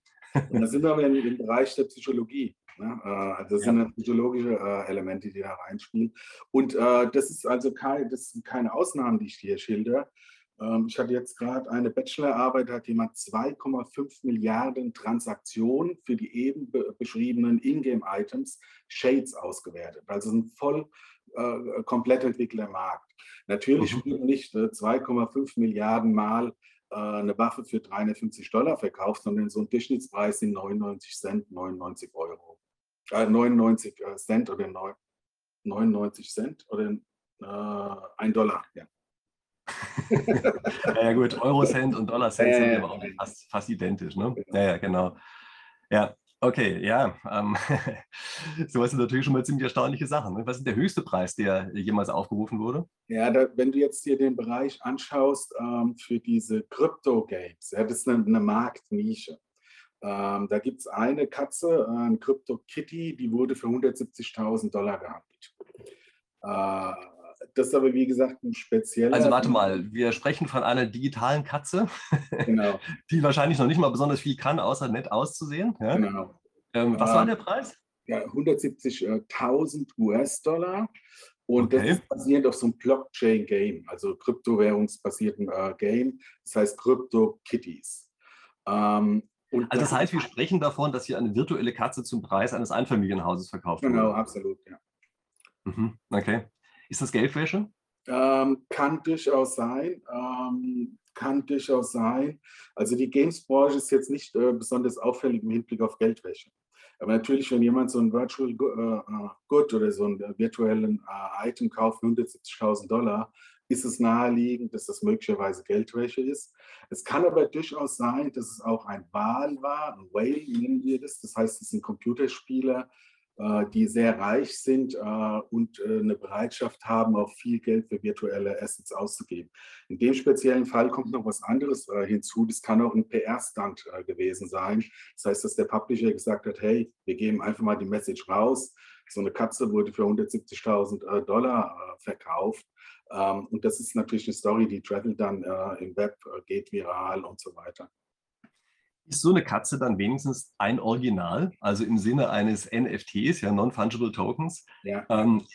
Und da sind wir aber im, Bereich der Psychologie. Ne? Äh, also das ja. sind psychologische äh, Elemente, die da reinspielen. Und äh, das ist also kein, das sind keine Ausnahmen, die ich hier schilder. Ähm, ich hatte jetzt gerade eine Bachelorarbeit, da hat jemand 2,5 Milliarden Transaktionen für die eben be beschriebenen Ingame-Items, Shades, ausgewertet. Also ein voll äh, komplett entwickelter Markt. Natürlich mhm. nicht 2,5 äh, Milliarden Mal eine Waffe für 350 Dollar verkauft, sondern so ein Durchschnittspreis sind 99 Cent, 99 Euro. Äh, 99 äh, Cent oder 99 Cent oder äh, ein Dollar, ja. ja, gut, Euro-Cent und Dollar-Cent sind aber auch fast, fast identisch, ne? Ja, ja, genau. Ja, Okay, ja. Ähm, sowas sind natürlich schon mal ziemlich erstaunliche Sachen. Ne? Was ist der höchste Preis, der jemals aufgerufen wurde? Ja, da, wenn du jetzt hier den Bereich anschaust ähm, für diese Crypto-Games, ja, das ist eine, eine Marktnische. Ähm, da gibt es eine Katze, äh, ein Crypto Kitty, die wurde für 170.000 Dollar gehandelt. Äh, das ist aber, wie gesagt, ein spezieller. Also warte mal, wir sprechen von einer digitalen Katze, genau. die wahrscheinlich noch nicht mal besonders viel kann, außer nett auszusehen. Ja? Genau. Ähm, was äh, war der Preis? Ja, 170.000 US-Dollar. Und okay. das ist basierend auf so einem Blockchain-Game, also kryptowährungsbasierten äh, Game. Das heißt Crypto Kitties. Ähm, also das heißt, wir sprechen davon, dass hier eine virtuelle Katze zum Preis eines Einfamilienhauses verkauft wird. Genau, absolut, ja. Mhm, okay. Ist das Geldwäsche? Ähm, kann durchaus sein. Ähm, kann durchaus sein. Also die Games-Branche ist jetzt nicht äh, besonders auffällig im Hinblick auf Geldwäsche. Aber natürlich, wenn jemand so ein Virtual äh, Good oder so virtuellen äh, Item kauft für 170.000 Dollar, ist es naheliegend, dass das möglicherweise Geldwäsche ist. Es kann aber durchaus sein, dass es auch ein Wahl war, ein Whale nennen wir das. Das heißt, es sind Computerspieler, äh, die sehr reich sind äh, und äh, eine Bereitschaft haben, auch viel Geld für virtuelle Assets auszugeben. In dem speziellen Fall kommt noch was anderes hinzu. Das kann auch ein PR-Stunt gewesen sein. Das heißt, dass der Publisher gesagt hat, hey, wir geben einfach mal die Message raus. So eine Katze wurde für 170.000 Dollar verkauft. Ähm, und das ist natürlich eine Story, die travelt dann im Web, geht viral und so weiter. Ist so eine Katze dann wenigstens ein Original, also im Sinne eines NFTs, ja, Non-Fungible Tokens? Ja. Ähm,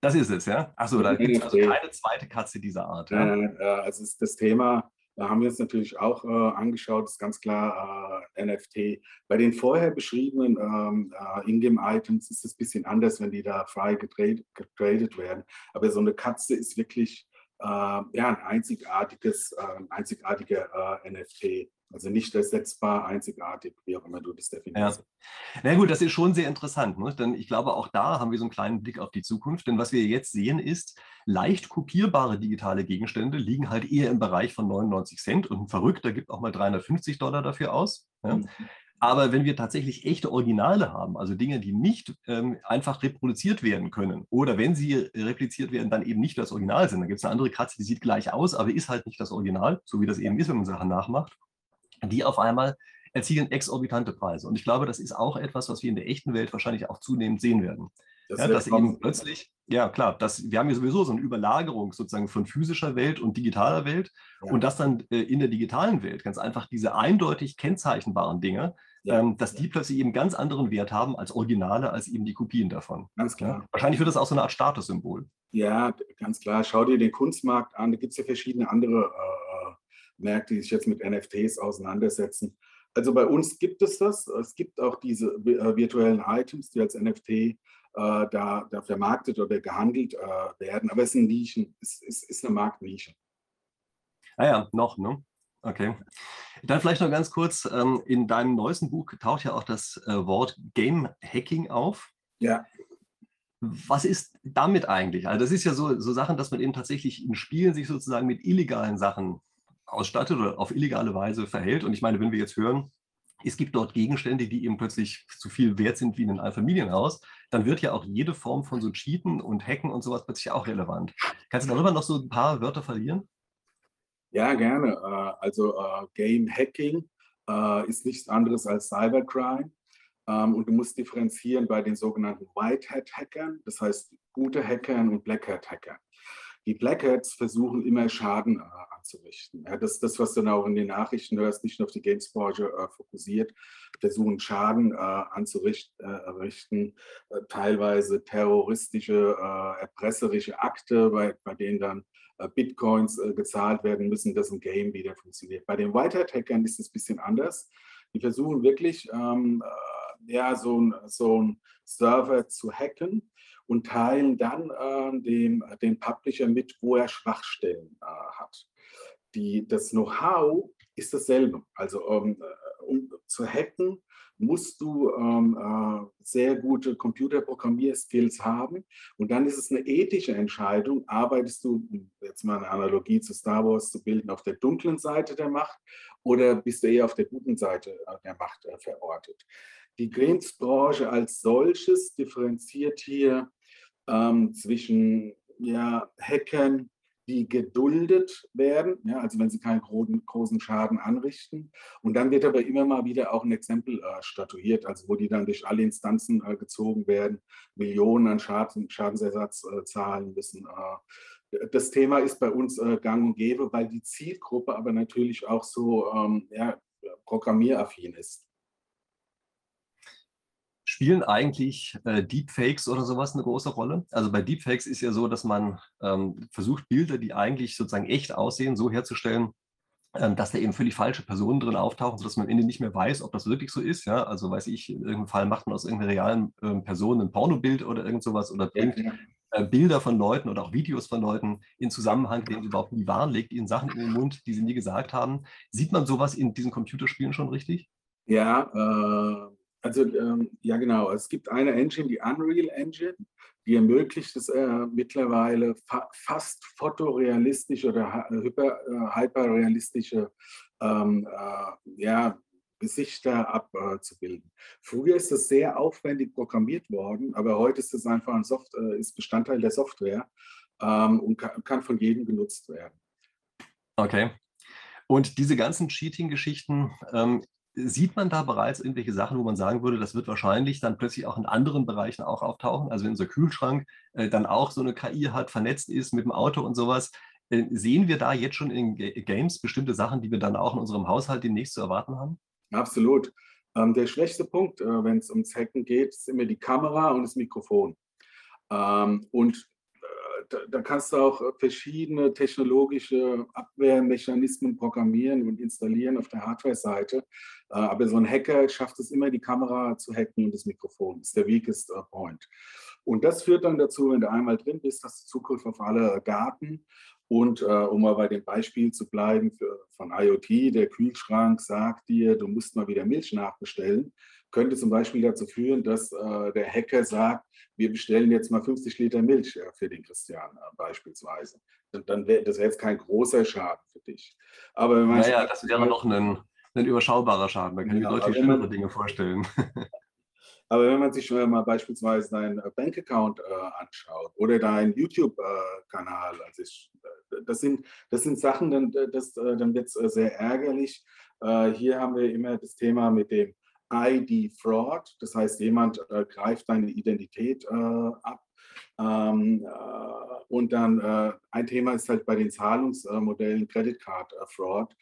das ist es, ja? Achso, da gibt es also keine zweite Katze dieser Art. Ja? Äh, also ist das Thema, da haben wir uns natürlich auch äh, angeschaut, ist ganz klar äh, NFT. Bei den vorher beschriebenen ähm, äh, Ingame-Items ist es ein bisschen anders, wenn die da frei getradet, getradet werden. Aber so eine Katze ist wirklich äh, ja, ein einzigartiges, äh, ein einzigartiger NFT. Also nicht ersetzbar, einzigartig, wie auch immer du das definierst. Ja. Na gut, das ist schon sehr interessant, ne? denn ich glaube, auch da haben wir so einen kleinen Blick auf die Zukunft. Denn was wir jetzt sehen ist, leicht kopierbare digitale Gegenstände liegen halt eher im Bereich von 99 Cent und ein Verrückter gibt auch mal 350 Dollar dafür aus. Ja? Mhm. Aber wenn wir tatsächlich echte Originale haben, also Dinge, die nicht ähm, einfach reproduziert werden können, oder wenn sie repliziert werden, dann eben nicht das Original sind. dann gibt es eine andere Katze, die sieht gleich aus, aber ist halt nicht das Original, so wie das eben ist, wenn man Sachen nachmacht die auf einmal erzielen exorbitante Preise. Und ich glaube, das ist auch etwas, was wir in der echten Welt wahrscheinlich auch zunehmend sehen werden. Das ja, dass eben plötzlich, ja klar, das, wir haben ja sowieso so eine Überlagerung sozusagen von physischer Welt und digitaler Welt ja. und dass dann äh, in der digitalen Welt ganz einfach diese eindeutig kennzeichnbaren Dinge, ja. ähm, dass die plötzlich eben ganz anderen Wert haben als Originale, als eben die Kopien davon. Ganz klar. Wahrscheinlich wird das auch so eine Art Statussymbol. Ja, ganz klar. Schau dir den Kunstmarkt an, da gibt es ja verschiedene andere äh, Märkte, die sich jetzt mit NFTs auseinandersetzen. Also bei uns gibt es das. Es gibt auch diese äh, virtuellen Items, die als NFT äh, da, da, vermarktet oder gehandelt äh, werden. Aber es sind Nischen, es, es ist eine Marktnische. Ah ja, noch, ne? Okay. Dann vielleicht noch ganz kurz, ähm, in deinem neuesten Buch taucht ja auch das äh, Wort Game Hacking auf. Ja. Was ist damit eigentlich? Also das ist ja so, so Sachen, dass man eben tatsächlich in Spielen sich sozusagen mit illegalen Sachen ausstattet oder auf illegale Weise verhält. Und ich meine, wenn wir jetzt hören, es gibt dort Gegenstände, die eben plötzlich zu viel wert sind wie in einem Einfamilienhaus, dann wird ja auch jede Form von so Cheaten und Hacken und sowas plötzlich auch relevant. Kannst du darüber noch so ein paar Wörter verlieren? Ja, gerne. Äh, also äh, Game Hacking äh, ist nichts anderes als Cybercrime. Ähm, und du musst differenzieren bei den sogenannten White Hat Hackern, das heißt gute Hackern und Black Hat Hackern. Die Black Hats versuchen immer Schaden anzurichten. Ja, das ist das, was dann auch in den Nachrichten hörst, nicht nur auf die Games-Branche äh, fokussiert, versuchen Schaden äh, anzurichten, äh, teilweise terroristische, äh, erpresserische Akte, bei, bei denen dann äh, Bitcoins äh, gezahlt werden müssen, dass ein Game wieder funktioniert. Bei den Whitehead-Hackern ist es ein bisschen anders. Die versuchen wirklich, ähm, ja, so ein, so Server zu hacken und teilen dann äh, dem, den Publisher mit, wo er Schwachstellen äh, hat die, das Know-how ist dasselbe. Also um, äh, um, zu hacken, musst du ähm, äh, sehr gute Computerprogrammierskills haben. Und dann ist es eine ethische Entscheidung, arbeitest du, jetzt mal eine Analogie zu Star Wars zu bilden, auf der dunklen Seite der Macht oder bist du eher auf der guten Seite äh, der Macht äh, verortet. Die Games-Branche als solches differenziert hier ähm, zwischen ja, Hackern, die geduldet werden, ja, also wenn sie keinen großen, Schaden anrichten. Und dann wird aber immer mal wieder auch ein Exempel äh, statuiert, also wo die dann durch alle Instanzen äh, gezogen werden, Millionen an Schaden, Schadensersatz äh, zahlen müssen. Äh. das Thema ist bei uns äh, gang und gäbe, weil die Zielgruppe aber natürlich auch so ähm, ja, programmieraffin ist. Spielen eigentlich äh, Deepfakes oder sowas eine große Rolle? Also bei Deepfakes ist ja so, dass man ähm, versucht, Bilder, die eigentlich sozusagen echt aussehen, so herzustellen, ähm, dass da eben völlig falsche Personen drin auftauchen, sodass man am Ende nicht mehr weiß, ob das wirklich so ist. Ja? Also weiß ich, in irgendeinem Fall macht man aus irgendeiner realen äh, Person ein Pornobild oder irgend sowas oder bringt. Äh, Bilder von Leuten oder auch Videos von Leuten in Zusammenhang, den sie überhaupt nie waren, legt ihnen Sachen in den Mund, die sie nie gesagt haben. Sieht man sowas in diesen Computerspielen schon richtig? Ja, äh, also ähm, ja genau, es gibt eine Engine, die Unreal Engine, die ermöglicht es äh, mittlerweile fa fast fotorealistische oder hyper, äh, hyperrealistische ähm, äh, ja, Gesichter abzubilden. Früher ist das sehr aufwendig programmiert worden, aber heute ist es einfach ein Soft äh, ist Bestandteil der Software ähm, und kann, kann von jedem genutzt werden. Okay. Und diese ganzen Cheating-Geschichten, ähm, Sieht man da bereits irgendwelche Sachen, wo man sagen würde, das wird wahrscheinlich dann plötzlich auch in anderen Bereichen auch auftauchen? Also wenn unser Kühlschrank äh, dann auch so eine KI hat, vernetzt ist mit dem Auto und sowas. Äh, sehen wir da jetzt schon in G Games bestimmte Sachen, die wir dann auch in unserem Haushalt demnächst zu erwarten haben? Absolut. Ähm, der schwächste Punkt, äh, wenn es ums Hacken geht, ist immer die Kamera und das Mikrofon. Ähm, und da, da, kannst du auch verschiedene technologische Abwehrmechanismen programmieren und installieren auf der Hardware-Seite. Äh, aber so ein Hacker schafft es immer, die Kamera zu hacken und das Mikrofon. Das ist der weakest äh, point. Und das führt dann dazu, wenn du einmal drin bist, hast du Zugriff auf alle Daten. Und äh, um mal bei dem Beispiel zu bleiben für, von IoT, der Kühlschrank sagt dir, du musst mal wieder Milch nachbestellen könnte zum Beispiel dazu führen, dass äh, der Hacker sagt, wir bestellen jetzt mal 50 Liter Milch äh, für den Christian äh, beispielsweise. Und dann wäre das wär jetzt kein großer Schaden für dich. Aber wenn man naja, das wäre noch ein, ein überschaubar Schaden. Man kann ja, sich deutlich schlimmere Dinge vorstellen. Aber wenn man sich mal beispielsweise deinen Bankaccount äh, anschaut oder deinen YouTube-Kanal, äh, also ich, das, sind, das sind Sachen, dann, das, dann wird es sehr ärgerlich. hier haben wir immer das Thema mit dem ID-Fraud, das heißt, jemand äh, greift deine Identität äh, ab. Ähm, äh, und dann äh, ein Thema ist halt bei den Zahlungsmodellen Credit Card äh, Fraud.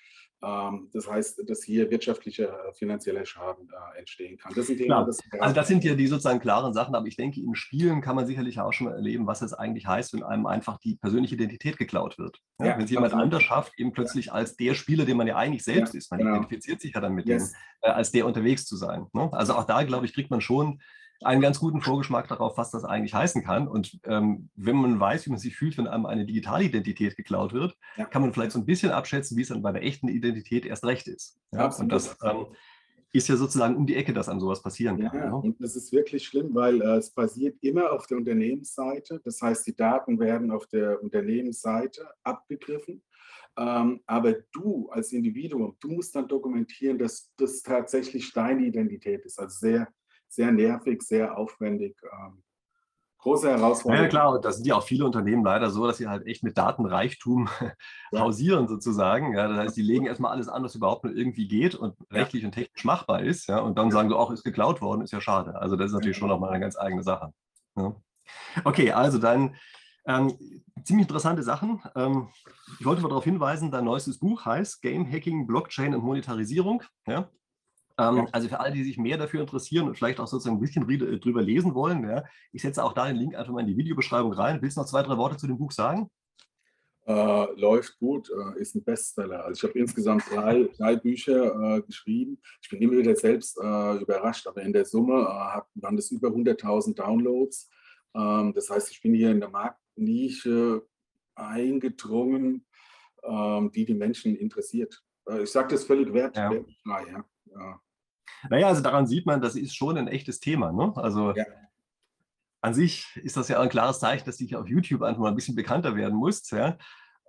Ähm, das heißt, dass hier wirtschaftlicher, äh, finanzieller Schaden äh, entstehen kann. Das sind Themen, das also das sind ja die sozusagen klaren Sachen, aber ich denke, in Spielen kann man sicherlich auch schon mal erleben, was es eigentlich heißt, wenn einem einfach die persönliche Identität geklaut wird. Ja, ja, wenn es jemand anders schafft, eben plötzlich als der Spieler, den man ja eigentlich selbst ja, ist, man genau. identifiziert sich ja dann mit yes. dem, äh, als der unterwegs zu sein. Ne? Also auch da, glaube ich, kriegt man schon einen ganz guten Vorgeschmack darauf, was das eigentlich heißen kann. Und ähm, wenn man weiß, wie man sich fühlt, wenn einem eine Digitalidentität geklaut wird, ja. kann man vielleicht so ein bisschen abschätzen, wie es dann bei der echten Identität erst recht ist. Ja? Und das ähm, ist ja sozusagen um die Ecke, dass einem sowas passieren kann. Ja, ne? und das ist wirklich schlimm, weil äh, es passiert immer auf der Unternehmensseite. Das heißt, die Daten werden auf der Unternehmensseite abgegriffen. Ähm, aber du als Individuum, du musst dann dokumentieren, dass das tatsächlich deine Identität ist. Also sehr sehr nervig, sehr aufwendig. Ähm, große Herausforderung. Ja, klar, und das sind ja auch viele Unternehmen leider so, dass sie halt echt mit Datenreichtum ja. hausieren sozusagen. Ja, das heißt, die legen erstmal alles an, was überhaupt nur irgendwie geht und rechtlich und technisch machbar ist. Ja, und dann sagen sie auch, ist geklaut worden, ist ja schade. Also das ist natürlich schon nochmal eine ganz eigene Sache. Ja. Okay, also dann ähm, ziemlich interessante Sachen. Ähm, ich wollte mal darauf hinweisen, dein neuestes Buch heißt Game Hacking, Blockchain und Monetarisierung. Ja? Ähm, ja. Also für alle, die sich mehr dafür interessieren und vielleicht auch sozusagen ein bisschen äh, drüber lesen wollen, ja, ich setze auch da den Link einfach mal in die Videobeschreibung rein. Willst du noch zwei, drei Worte zu dem Buch sagen? Äh, läuft gut, äh, ist ein Bestseller. Also ich habe insgesamt drei, drei Bücher äh, geschrieben. Ich bin immer wieder selbst äh, überrascht, aber in der Summe äh, waren das über 100.000 Downloads. Ähm, das heißt, ich bin hier in der Marktnische eingedrungen, ähm, die die Menschen interessiert. ich sage das völlig wertfrei. Ja. Ja. Ja. Naja, also daran sieht man, das ist schon ein echtes Thema. Ne? Also ja. an sich ist das ja ein klares Zeichen, dass du auf YouTube einfach mal ein bisschen bekannter werden musst. Ja?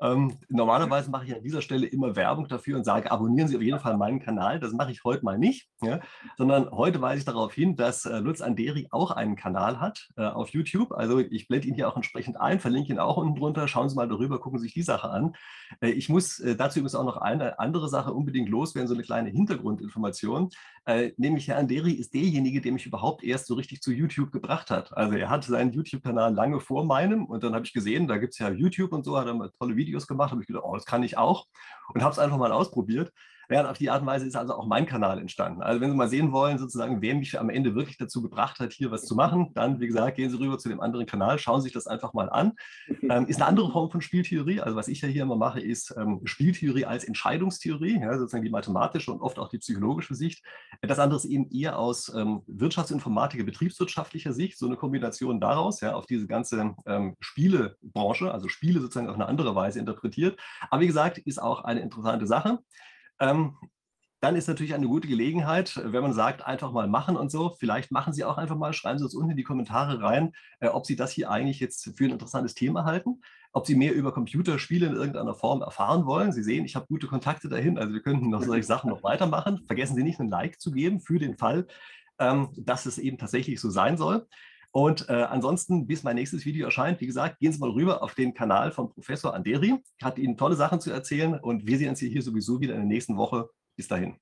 Ähm, normalerweise mache ich an dieser Stelle immer Werbung dafür und sage, abonnieren Sie auf jeden Fall meinen Kanal. Das mache ich heute mal nicht, ja, sondern heute weise ich darauf hin, dass äh, Lutz Anderi auch einen Kanal hat äh, auf YouTube. Also ich blende ihn hier auch entsprechend ein, verlinke ihn auch unten drunter. Schauen Sie mal darüber, gucken Sie sich die Sache an. Äh, ich muss äh, dazu übrigens auch noch eine andere Sache unbedingt loswerden, so eine kleine Hintergrundinformation. Äh, nämlich Herr Anderi ist derjenige, der mich überhaupt erst so richtig zu YouTube gebracht hat. Also er hatte seinen YouTube-Kanal lange vor meinem und dann habe ich gesehen, da gibt es ja YouTube und so, hat er mal tolle Videos gemacht, habe ich gedacht, oh, das kann ich auch und habe es einfach mal ausprobiert. Ja, auf die Art und Weise ist also auch mein Kanal entstanden. Also wenn Sie mal sehen wollen, sozusagen, wer mich am Ende wirklich dazu gebracht hat, hier was zu machen, dann, wie gesagt, gehen Sie rüber zu dem anderen Kanal, schauen Sie sich das einfach mal an. Ähm, ist eine andere Form von Spieltheorie. Also was ich ja hier immer mache, ist ähm, Spieltheorie als Entscheidungstheorie, ja, sozusagen die mathematische und oft auch die psychologische Sicht. Das andere ist eben eher aus ähm, Wirtschaftsinformatiker, betriebswirtschaftlicher Sicht, so eine Kombination daraus, ja, auf diese ganze ähm, Spielebranche, also Spiele sozusagen auf eine andere Weise interpretiert. Aber wie gesagt, ist auch eine interessante Sache. Ähm, dann ist natürlich eine gute Gelegenheit, wenn man sagt, einfach mal machen und so. Vielleicht machen Sie auch einfach mal, schreiben Sie uns unten in die Kommentare rein, äh, ob Sie das hier eigentlich jetzt für ein interessantes Thema halten, ob Sie mehr über Computerspiele in irgendeiner Form erfahren wollen. Sie sehen, ich habe gute Kontakte dahin, also wir könnten noch solche Sachen noch weitermachen. Vergessen Sie nicht, einen Like zu geben für den Fall, ähm, dass es eben tatsächlich so sein soll. Und äh, ansonsten, bis mein nächstes Video erscheint, wie gesagt, gehen Sie mal rüber auf den Kanal von Professor Anderi. Hat Ihnen tolle Sachen zu erzählen und wir sehen uns hier sowieso wieder in der nächsten Woche. Bis dahin.